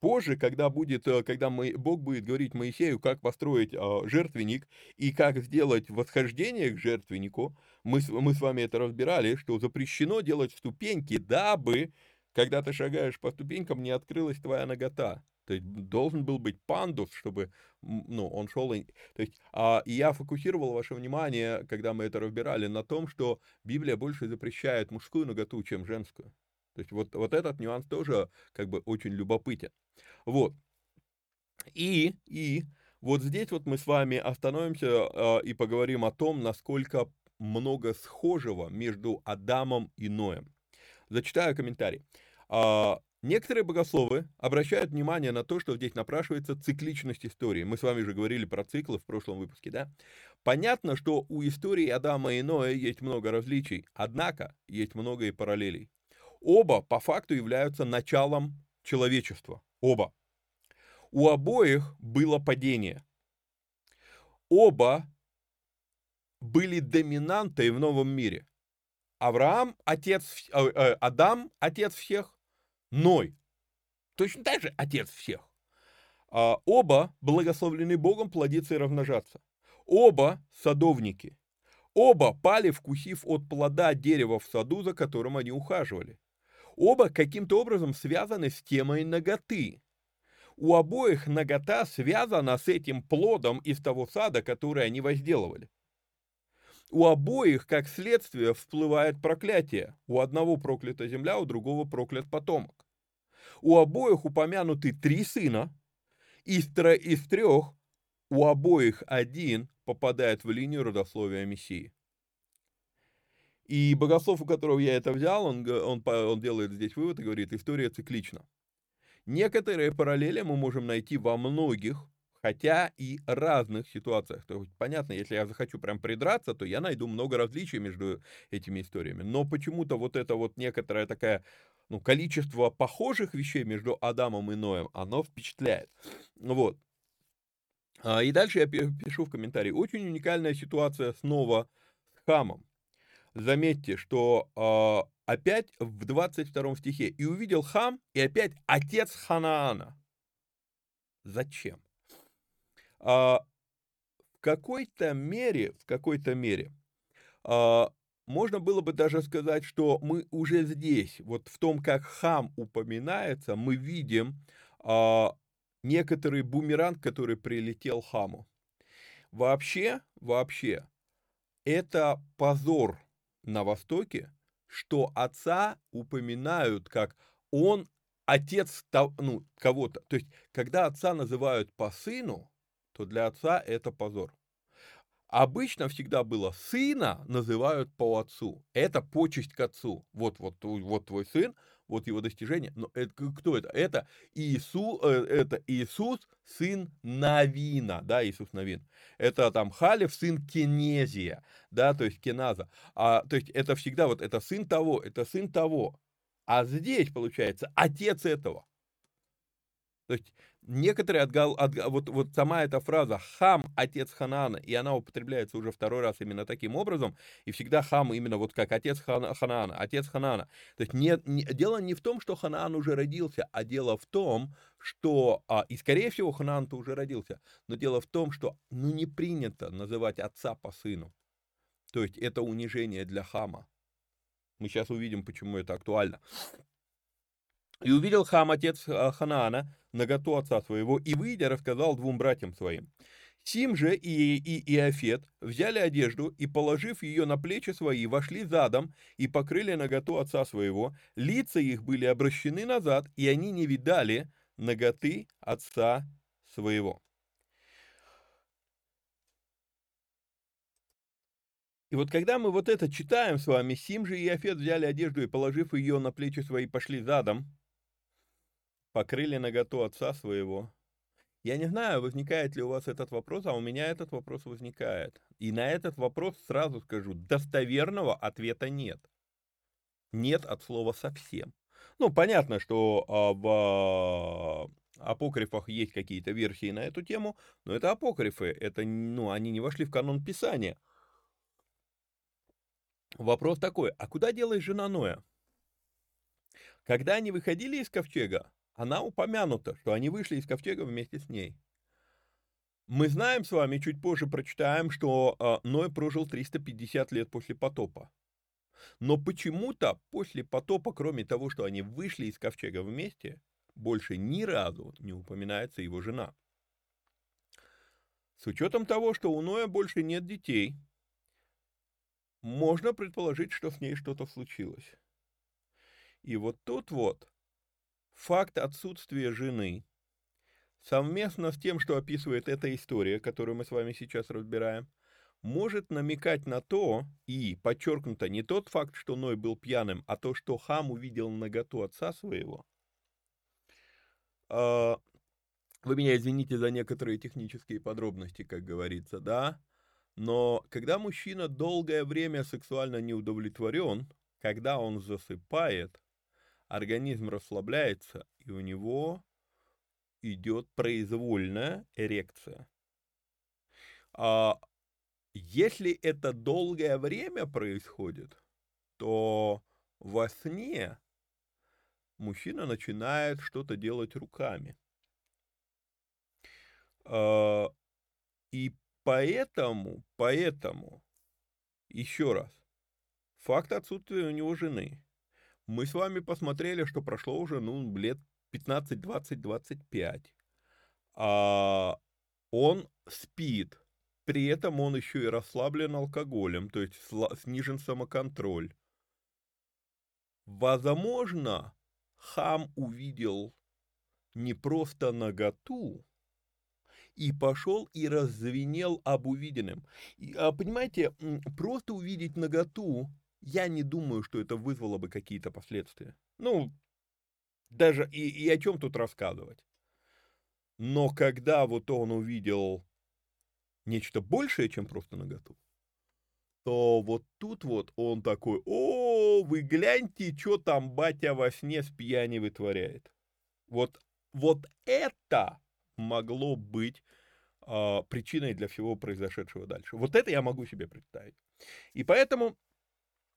Позже, когда будет, э, когда мы, Бог будет говорить Моисею, как построить а, жертвенник и как сделать восхождение к жертвеннику, мы, мы с вами это разбирали, что запрещено делать ступеньки, дабы, когда ты шагаешь по ступенькам, не открылась твоя нагота. То есть должен был быть пандус, чтобы, ну, он шел... То есть, а, и я фокусировал ваше внимание, когда мы это разбирали, на том, что Библия больше запрещает мужскую наготу, чем женскую. То есть вот, вот этот нюанс тоже как бы очень любопытен. Вот. И, и вот здесь вот мы с вами остановимся э, и поговорим о том, насколько много схожего между Адамом и Ноем. Зачитаю комментарий. А, некоторые богословы обращают внимание на то, что здесь напрашивается цикличность истории. Мы с вами уже говорили про циклы в прошлом выпуске, да? Понятно, что у истории Адама и Ноя есть много различий, однако есть много и параллелей. Оба по факту являются началом человечества. Оба. У обоих было падение. Оба были доминантой в новом мире. Авраам – отец, э, э, Адам – отец всех, Ной – точно так же отец всех. А, оба благословлены Богом плодиться и размножаться. Оба садовники. Оба пали, вкусив от плода дерева в саду, за которым они ухаживали. Оба каким-то образом связаны с темой ноготы. У обоих нагота связана с этим плодом из того сада, который они возделывали. У обоих, как следствие, всплывает проклятие. У одного проклята земля, у другого проклят потомок. У обоих упомянуты три сына, из, тро, из трех у обоих один попадает в линию родословия Мессии. И богослов, у которого я это взял, он, он, он делает здесь вывод и говорит, история циклична. Некоторые параллели мы можем найти во многих, хотя и разных ситуациях. То есть, понятно, если я захочу прям придраться, то я найду много различий между этими историями. Но почему-то вот это вот некоторая такая ну, количество похожих вещей между Адамом и Ноем, оно впечатляет. Вот. А, и дальше я пишу в комментарии. Очень уникальная ситуация снова с Хамом. Заметьте, что э, опять в 22 стихе. «И увидел Хам, и опять отец Ханаана». Зачем? Э, в какой-то мере, в какой-то мере, э, можно было бы даже сказать, что мы уже здесь, вот в том, как Хам упоминается, мы видим э, некоторый бумеранг, который прилетел Хаму. Вообще, вообще, это позор на Востоке, что отца упоминают как он отец ну, кого-то. То есть, когда отца называют по сыну, то для отца это позор. Обычно всегда было сына называют по отцу. Это почесть к отцу. Вот, вот, вот твой сын, вот его достижение. Но это, кто это? Это, Иисус, э, это Иисус, сын Навина, да, Иисус Навин. Это там Халев, сын Кенезия, да, то есть Кеназа. А, то есть это всегда вот, это сын того, это сын того. А здесь, получается, отец этого. То есть некоторые отгал, от, вот, вот сама эта фраза «хам, отец Ханаана», и она употребляется уже второй раз именно таким образом, и всегда хам именно вот как отец Хан, Ханаана, отец Ханаана. То есть не, не, дело не в том, что Ханаан уже родился, а дело в том, что, а, и скорее всего Ханаан-то уже родился, но дело в том, что ну не принято называть отца по сыну. То есть это унижение для хама. Мы сейчас увидим, почему это актуально. И увидел Хам, отец э, Ханаана, наготу отца своего, и, выйдя, рассказал двум братьям своим. Сим же и, и Иофет взяли одежду и, положив ее на плечи свои, вошли задом и покрыли наготу отца своего. Лица их были обращены назад, и они не видали наготы отца своего. И вот когда мы вот это читаем с вами, Сим же и Иофет взяли одежду и, положив ее на плечи свои, пошли задом, покрыли наготу отца своего. Я не знаю, возникает ли у вас этот вопрос, а у меня этот вопрос возникает. И на этот вопрос сразу скажу, достоверного ответа нет. Нет от слова совсем. Ну, понятно, что а, в а, апокрифах есть какие-то версии на эту тему, но это апокрифы, это, ну, они не вошли в канон Писания. Вопрос такой, а куда делась жена Ноя? Когда они выходили из ковчега, она упомянута, что они вышли из ковчега вместе с ней. Мы знаем с вами, чуть позже прочитаем, что э, Ной прожил 350 лет после потопа. Но почему-то после потопа, кроме того, что они вышли из ковчега вместе, больше ни разу не упоминается его жена. С учетом того, что у Ноя больше нет детей, можно предположить, что с ней что-то случилось. И вот тут вот Факт отсутствия жены совместно с тем, что описывает эта история, которую мы с вами сейчас разбираем, может намекать на то, и подчеркнуто не тот факт, что Ной был пьяным, а то, что Хам увидел наготу отца своего. А, вы меня извините за некоторые технические подробности, как говорится, да? Но когда мужчина долгое время сексуально не удовлетворен, когда он засыпает, организм расслабляется, и у него идет произвольная эрекция. А если это долгое время происходит, то во сне мужчина начинает что-то делать руками. А, и поэтому, поэтому, еще раз, факт отсутствия у него жены. Мы с вами посмотрели, что прошло уже, ну, лет 15, 20, 25. А он спит, при этом он еще и расслаблен алкоголем, то есть снижен самоконтроль. Возможно, хам увидел не просто наготу, и пошел и раззвенел об увиденном. И, а, понимаете, просто увидеть наготу, я не думаю, что это вызвало бы какие-то последствия. Ну, даже и, и о чем тут рассказывать. Но когда вот он увидел нечто большее, чем просто наготу, то вот тут вот он такой, о, вы гляньте, что там батя во сне с пьяни вытворяет. Вот, вот это могло быть э, причиной для всего произошедшего дальше. Вот это я могу себе представить. И поэтому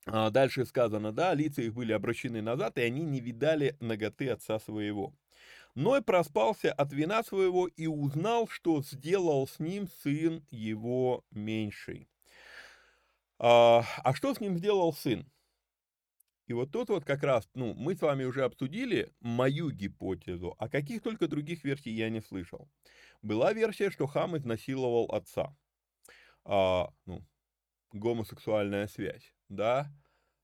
дальше сказано, да, лица их были обращены назад, и они не видали ноготы отца своего. Ной проспался от вина своего и узнал, что сделал с ним сын его меньший. А, а что с ним сделал сын? И вот тут вот как раз, ну, мы с вами уже обсудили мою гипотезу, а каких только других версий я не слышал. Была версия, что Хам изнасиловал отца. А, ну, гомосексуальная связь, да.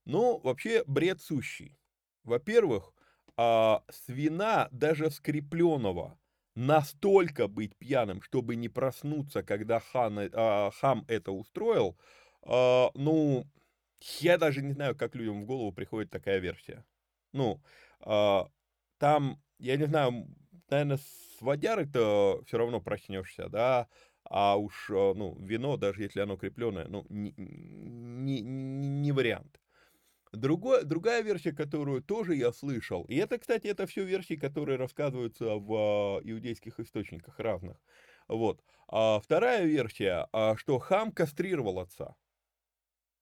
Ну, вообще бред сущий. Во-первых, а, свина даже скрепленного настолько быть пьяным, чтобы не проснуться, когда хан, а, хам это устроил, а, ну, я даже не знаю, как людям в голову приходит такая версия. Ну, э, там, я не знаю, наверное, с водярой-то все равно проснешься, да, а уж, э, ну, вино, даже если оно крепленное, ну, не, не, не вариант. Другой, другая версия, которую тоже я слышал, и это, кстати, это все версии, которые рассказываются в иудейских источниках разных. Вот. А вторая версия, а, что хам кастрировал отца.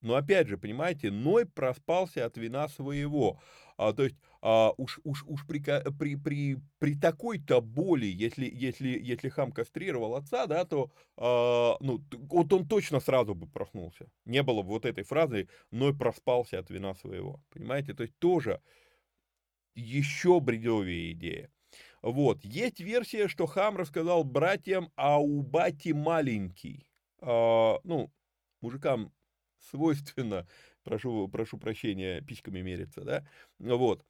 Но опять же, понимаете, Ной проспался от вина своего. А, то есть а, уж, уж, уж при, при, при, при такой-то боли, если, если, если хам кастрировал отца, да, то а, ну, вот он точно сразу бы проснулся. Не было бы вот этой фразы «Ной проспался от вина своего». Понимаете, то есть тоже еще бредовее идея. Вот, есть версия, что хам рассказал братьям, а у бати маленький. А, ну, мужикам свойственно, прошу, прошу прощения, письками мериться, да, вот.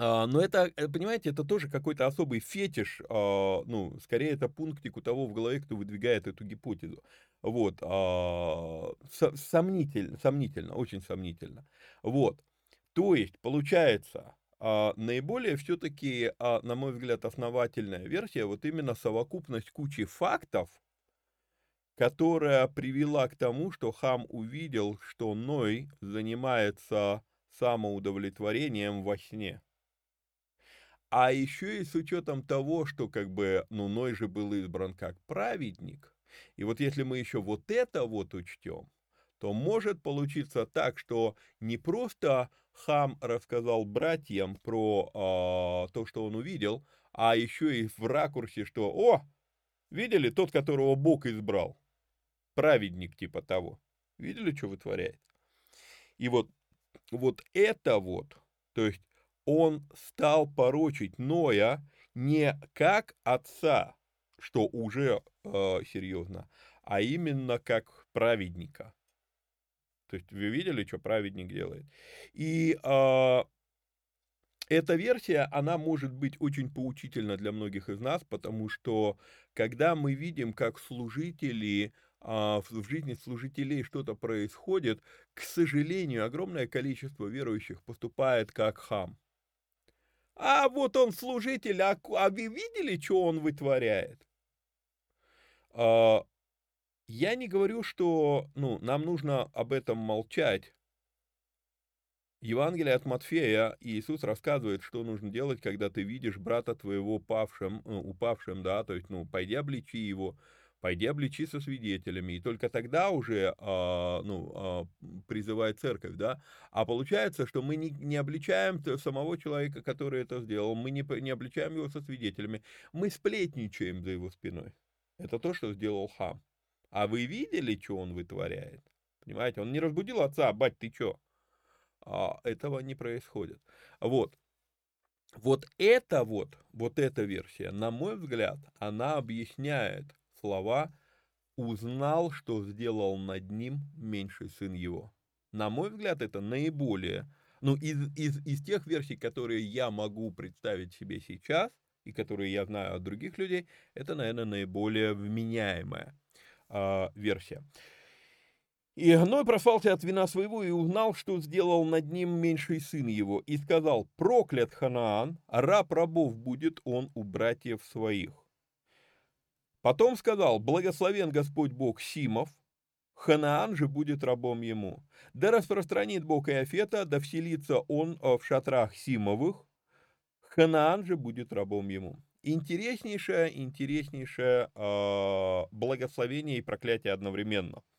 А, но это, э, понимаете, это тоже какой-то особый фетиш, а, ну, скорее это пунктик у того в голове, кто выдвигает эту гипотезу. Вот, а, сомнительно, сомнительно, очень сомнительно. Вот, то есть, получается, наиболее все-таки, на мой взгляд, основательная версия, вот именно совокупность кучи фактов, которая привела к тому, что хам увидел, что Ной занимается самоудовлетворением во сне. А еще и с учетом того, что как бы, ну, Ной же был избран как праведник, и вот если мы еще вот это вот учтем, то может получиться так, что не просто хам рассказал братьям про э, то, что он увидел, а еще и в ракурсе, что, о, видели тот, которого Бог избрал праведник типа того. Видели, что вытворяет? И вот, вот это вот, то есть он стал порочить Ноя не как отца, что уже э, серьезно, а именно как праведника. То есть вы видели, что праведник делает? И э, эта версия, она может быть очень поучительна для многих из нас, потому что когда мы видим, как служители а, в жизни служителей что-то происходит, к сожалению, огромное количество верующих поступает как хам. А вот он служитель, а, а вы видели, что он вытворяет? А, я не говорю, что ну, нам нужно об этом молчать. Евангелие от Матфея Иисус рассказывает, что нужно делать, когда ты видишь брата твоего павшим, э, упавшим, да, то есть, ну, пойди обличи его, пойди обличи со свидетелями, и только тогда уже а, ну, а, призывай церковь, да, а получается, что мы не, не обличаем самого человека, который это сделал, мы не, не обличаем его со свидетелями, мы сплетничаем за его спиной. Это то, что сделал хам. А вы видели, что он вытворяет? Понимаете, он не разбудил отца, бать, ты чё? А этого не происходит. Вот. Вот это вот, вот эта версия, на мой взгляд, она объясняет слова «узнал, что сделал над ним меньший сын его». На мой взгляд, это наиболее, ну, из, из, из тех версий, которые я могу представить себе сейчас, и которые я знаю от других людей, это, наверное, наиболее вменяемая э, версия. И Ной просвался от вина своего и узнал, что сделал над ним меньший сын его, и сказал, проклят Ханаан, раб рабов будет он у братьев своих. Потом сказал, благословен Господь Бог Симов, Ханаан же будет рабом ему. Да распространит Бог Иофета, да вселится он в шатрах Симовых, Ханаан же будет рабом ему. Интереснейшее, интереснейшее э, благословение и проклятие одновременно –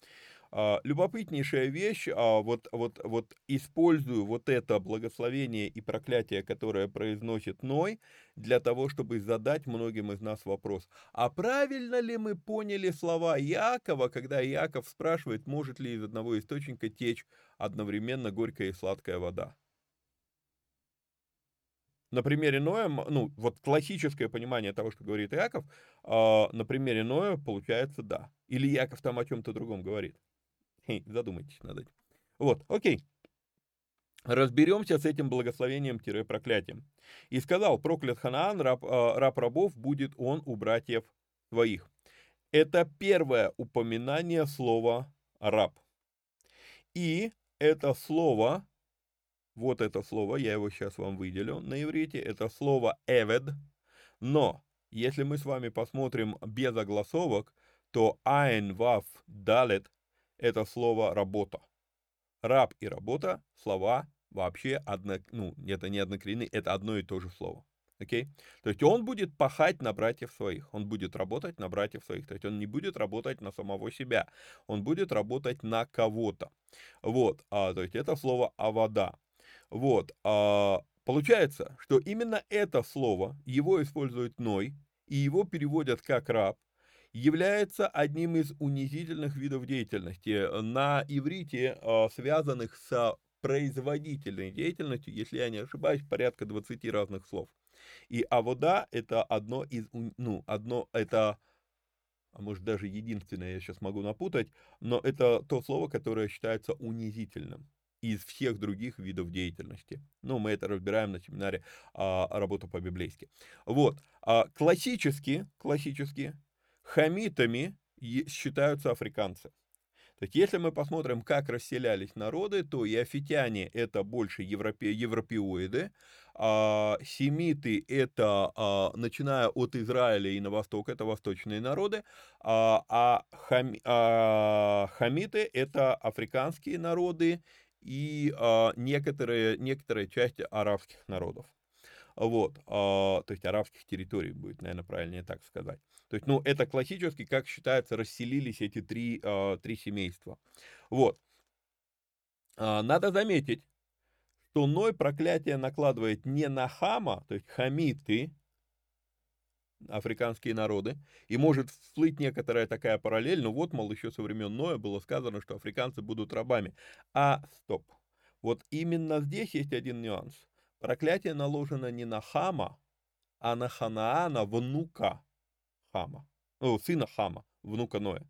а, любопытнейшая вещь, а, вот, вот, вот использую вот это благословение и проклятие, которое произносит Ной, для того, чтобы задать многим из нас вопрос, а правильно ли мы поняли слова Якова, когда Яков спрашивает, может ли из одного источника течь одновременно горькая и сладкая вода? На примере Ноя, ну, вот классическое понимание того, что говорит Яков, а, на примере Ноя получается да. Или Яков там о чем-то другом говорит. Задумайтесь над этим. Вот, окей. Разберемся с этим благословением-проклятием. И сказал, проклят Ханаан, раб, э, раб рабов, будет он у братьев своих. Это первое упоминание слова раб. И это слово, вот это слово, я его сейчас вам выделю на иврите, это слово эвед, но если мы с вами посмотрим без огласовок, то айн, вав, далет это слово «работа». Раб и работа – слова вообще одно, ну, это не однокоренные, это одно и то же слово. Окей? Okay? То есть он будет пахать на братьев своих, он будет работать на братьев своих, то есть он не будет работать на самого себя, он будет работать на кого-то. Вот, а, то есть это слово «авода». Вот, а, получается, что именно это слово, его использует Ной, и его переводят как раб, является одним из унизительных видов деятельности на иврите, а, связанных с производительной деятельностью, если я не ошибаюсь, порядка 20 разных слов. И авода это одно из, ну, одно, это, а может даже единственное, я сейчас могу напутать, но это то слово, которое считается унизительным из всех других видов деятельности. Ну, мы это разбираем на семинаре а, «Работа по-библейски». Вот, а, классически, классически хамитами считаются африканцы. Есть, если мы посмотрим, как расселялись народы, то и афитяне это больше европе, европеоиды, а семиты это, а, начиная от Израиля и на восток, это восточные народы, а, а, хам, а хамиты это африканские народы и а, некоторые, некоторая часть арабских народов. Вот, а, то есть арабских территорий будет, наверное, правильнее так сказать. То есть, ну, это классически, как считается, расселились эти три, а, три семейства. Вот. А, надо заметить, что Ной проклятие накладывает не на Хама, то есть хамиты, африканские народы, и может всплыть некоторая такая параллель, ну вот, мол, еще со времен Ноя было сказано, что африканцы будут рабами. А, стоп, вот именно здесь есть один нюанс. Проклятие наложено не на Хама, а на Ханаана, внука Хама, ну, сына Хама, внука Ноя.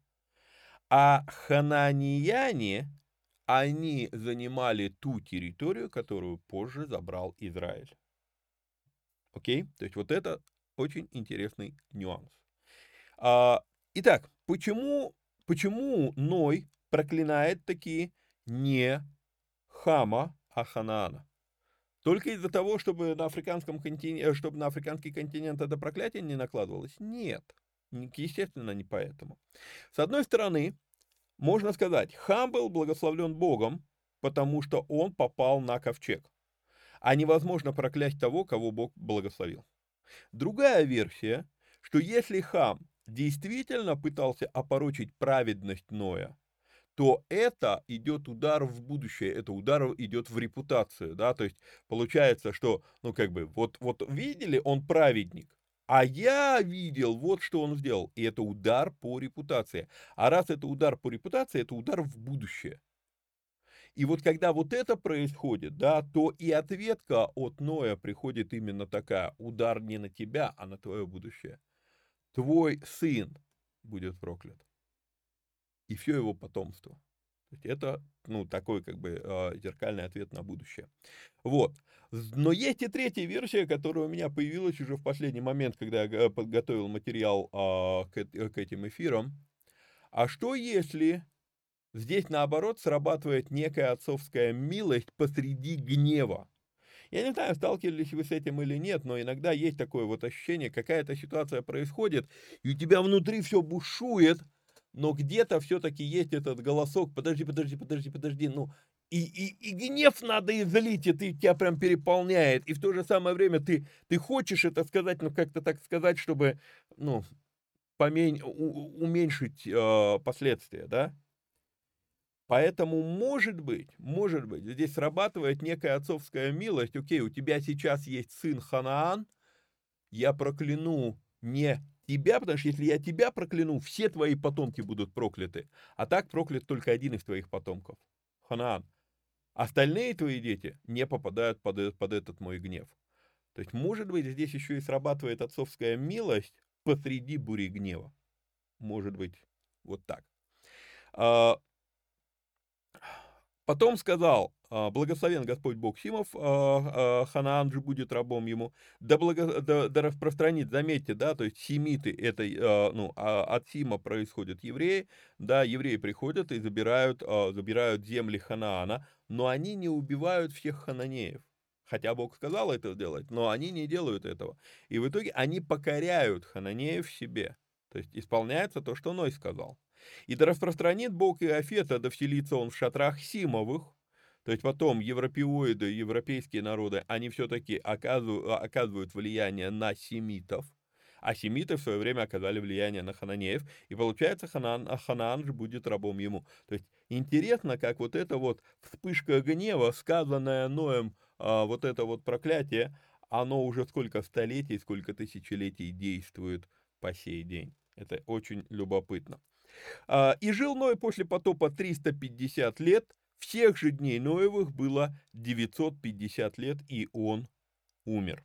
А хананияне, они занимали ту территорию, которую позже забрал Израиль. Окей? То есть вот это очень интересный нюанс. А, итак, почему, почему Ной проклинает такие не Хама, а Ханаана? Только из-за того, чтобы на, африканском континенте, чтобы на африканский континент это проклятие не накладывалось? Нет. Естественно, не поэтому. С одной стороны, можно сказать, Хам был благословлен Богом, потому что он попал на ковчег. А невозможно проклясть того, кого Бог благословил. Другая версия, что если Хам действительно пытался опорочить праведность Ноя, то это идет удар в будущее, это удар идет в репутацию, да, то есть получается, что, ну, как бы, вот, вот видели, он праведник, А я видел, вот что он сделал. И это удар по репутации. А раз это удар по репутации, это удар в будущее. И вот когда вот это происходит, да, то и ответка от Ноя приходит именно такая. Удар не на тебя, а на твое будущее. Твой сын будет проклят. И все его потомство. Это, ну, такой, как бы, а, зеркальный ответ на будущее. Вот. Но есть и третья версия, которая у меня появилась уже в последний момент, когда я подготовил материал а, к, к этим эфирам. А что если здесь, наоборот, срабатывает некая отцовская милость посреди гнева? Я не знаю, сталкивались вы с этим или нет, но иногда есть такое вот ощущение, какая-то ситуация происходит, и у тебя внутри все бушует, но где-то все-таки есть этот голосок, подожди, подожди, подожди, подожди, ну, и, и, и гнев надо излить, и ты, тебя прям переполняет, и в то же самое время ты, ты хочешь это сказать, ну, как-то так сказать, чтобы, ну, помень, у, уменьшить э, последствия, да? Поэтому, может быть, может быть, здесь срабатывает некая отцовская милость, окей, у тебя сейчас есть сын Ханаан, я прокляну не тебя, потому что если я тебя прокляну, все твои потомки будут прокляты. А так проклят только один из твоих потомков. Ханаан. Остальные твои дети не попадают под, под этот мой гнев. То есть, может быть, здесь еще и срабатывает отцовская милость посреди бури гнева. Может быть, вот так. А, Потом сказал, «А, благословен Господь Бог Симов, а, а, Ханаан же будет рабом ему, да, благо, да, да распространит, заметьте, да, то есть семиты, это, ну, от Сима происходят евреи, да, евреи приходят и забирают, забирают земли Ханаана, но они не убивают всех хананеев. Хотя Бог сказал это сделать, но они не делают этого. И в итоге они покоряют хананеев себе. То есть исполняется то, что Ной сказал. И да распространит Бог Иофета, да вселится он в шатрах Симовых, то есть потом европеоиды, европейские народы, они все-таки оказывают, оказывают влияние на семитов, а семиты в свое время оказали влияние на хананеев, и получается Ханаан, Ханаан же будет рабом ему. То есть интересно, как вот это вот вспышка гнева, сказанная Ноем, а, вот это вот проклятие, оно уже сколько столетий, сколько тысячелетий действует по сей день. Это очень любопытно. А, и жил Ной после потопа 350 лет, всех же дней Ноевых было 950 лет, и он умер.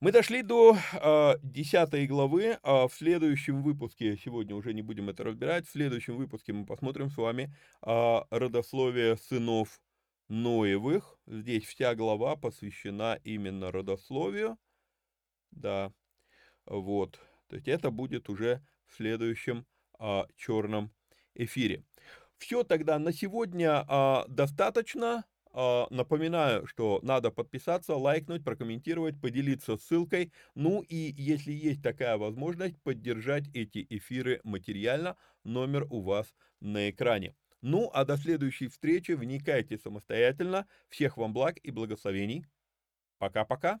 Мы дошли до э, 10 главы. Э, в следующем выпуске, сегодня уже не будем это разбирать, в следующем выпуске мы посмотрим с вами э, родословие сынов Ноевых. Здесь вся глава посвящена именно родословию. Да, вот. То есть это будет уже в следующем а, черном эфире. Все тогда на сегодня а, достаточно. А, напоминаю, что надо подписаться, лайкнуть, прокомментировать, поделиться ссылкой. Ну и если есть такая возможность, поддержать эти эфиры материально. Номер у вас на экране. Ну а до следующей встречи вникайте самостоятельно. Всех вам благ и благословений. Пока-пока.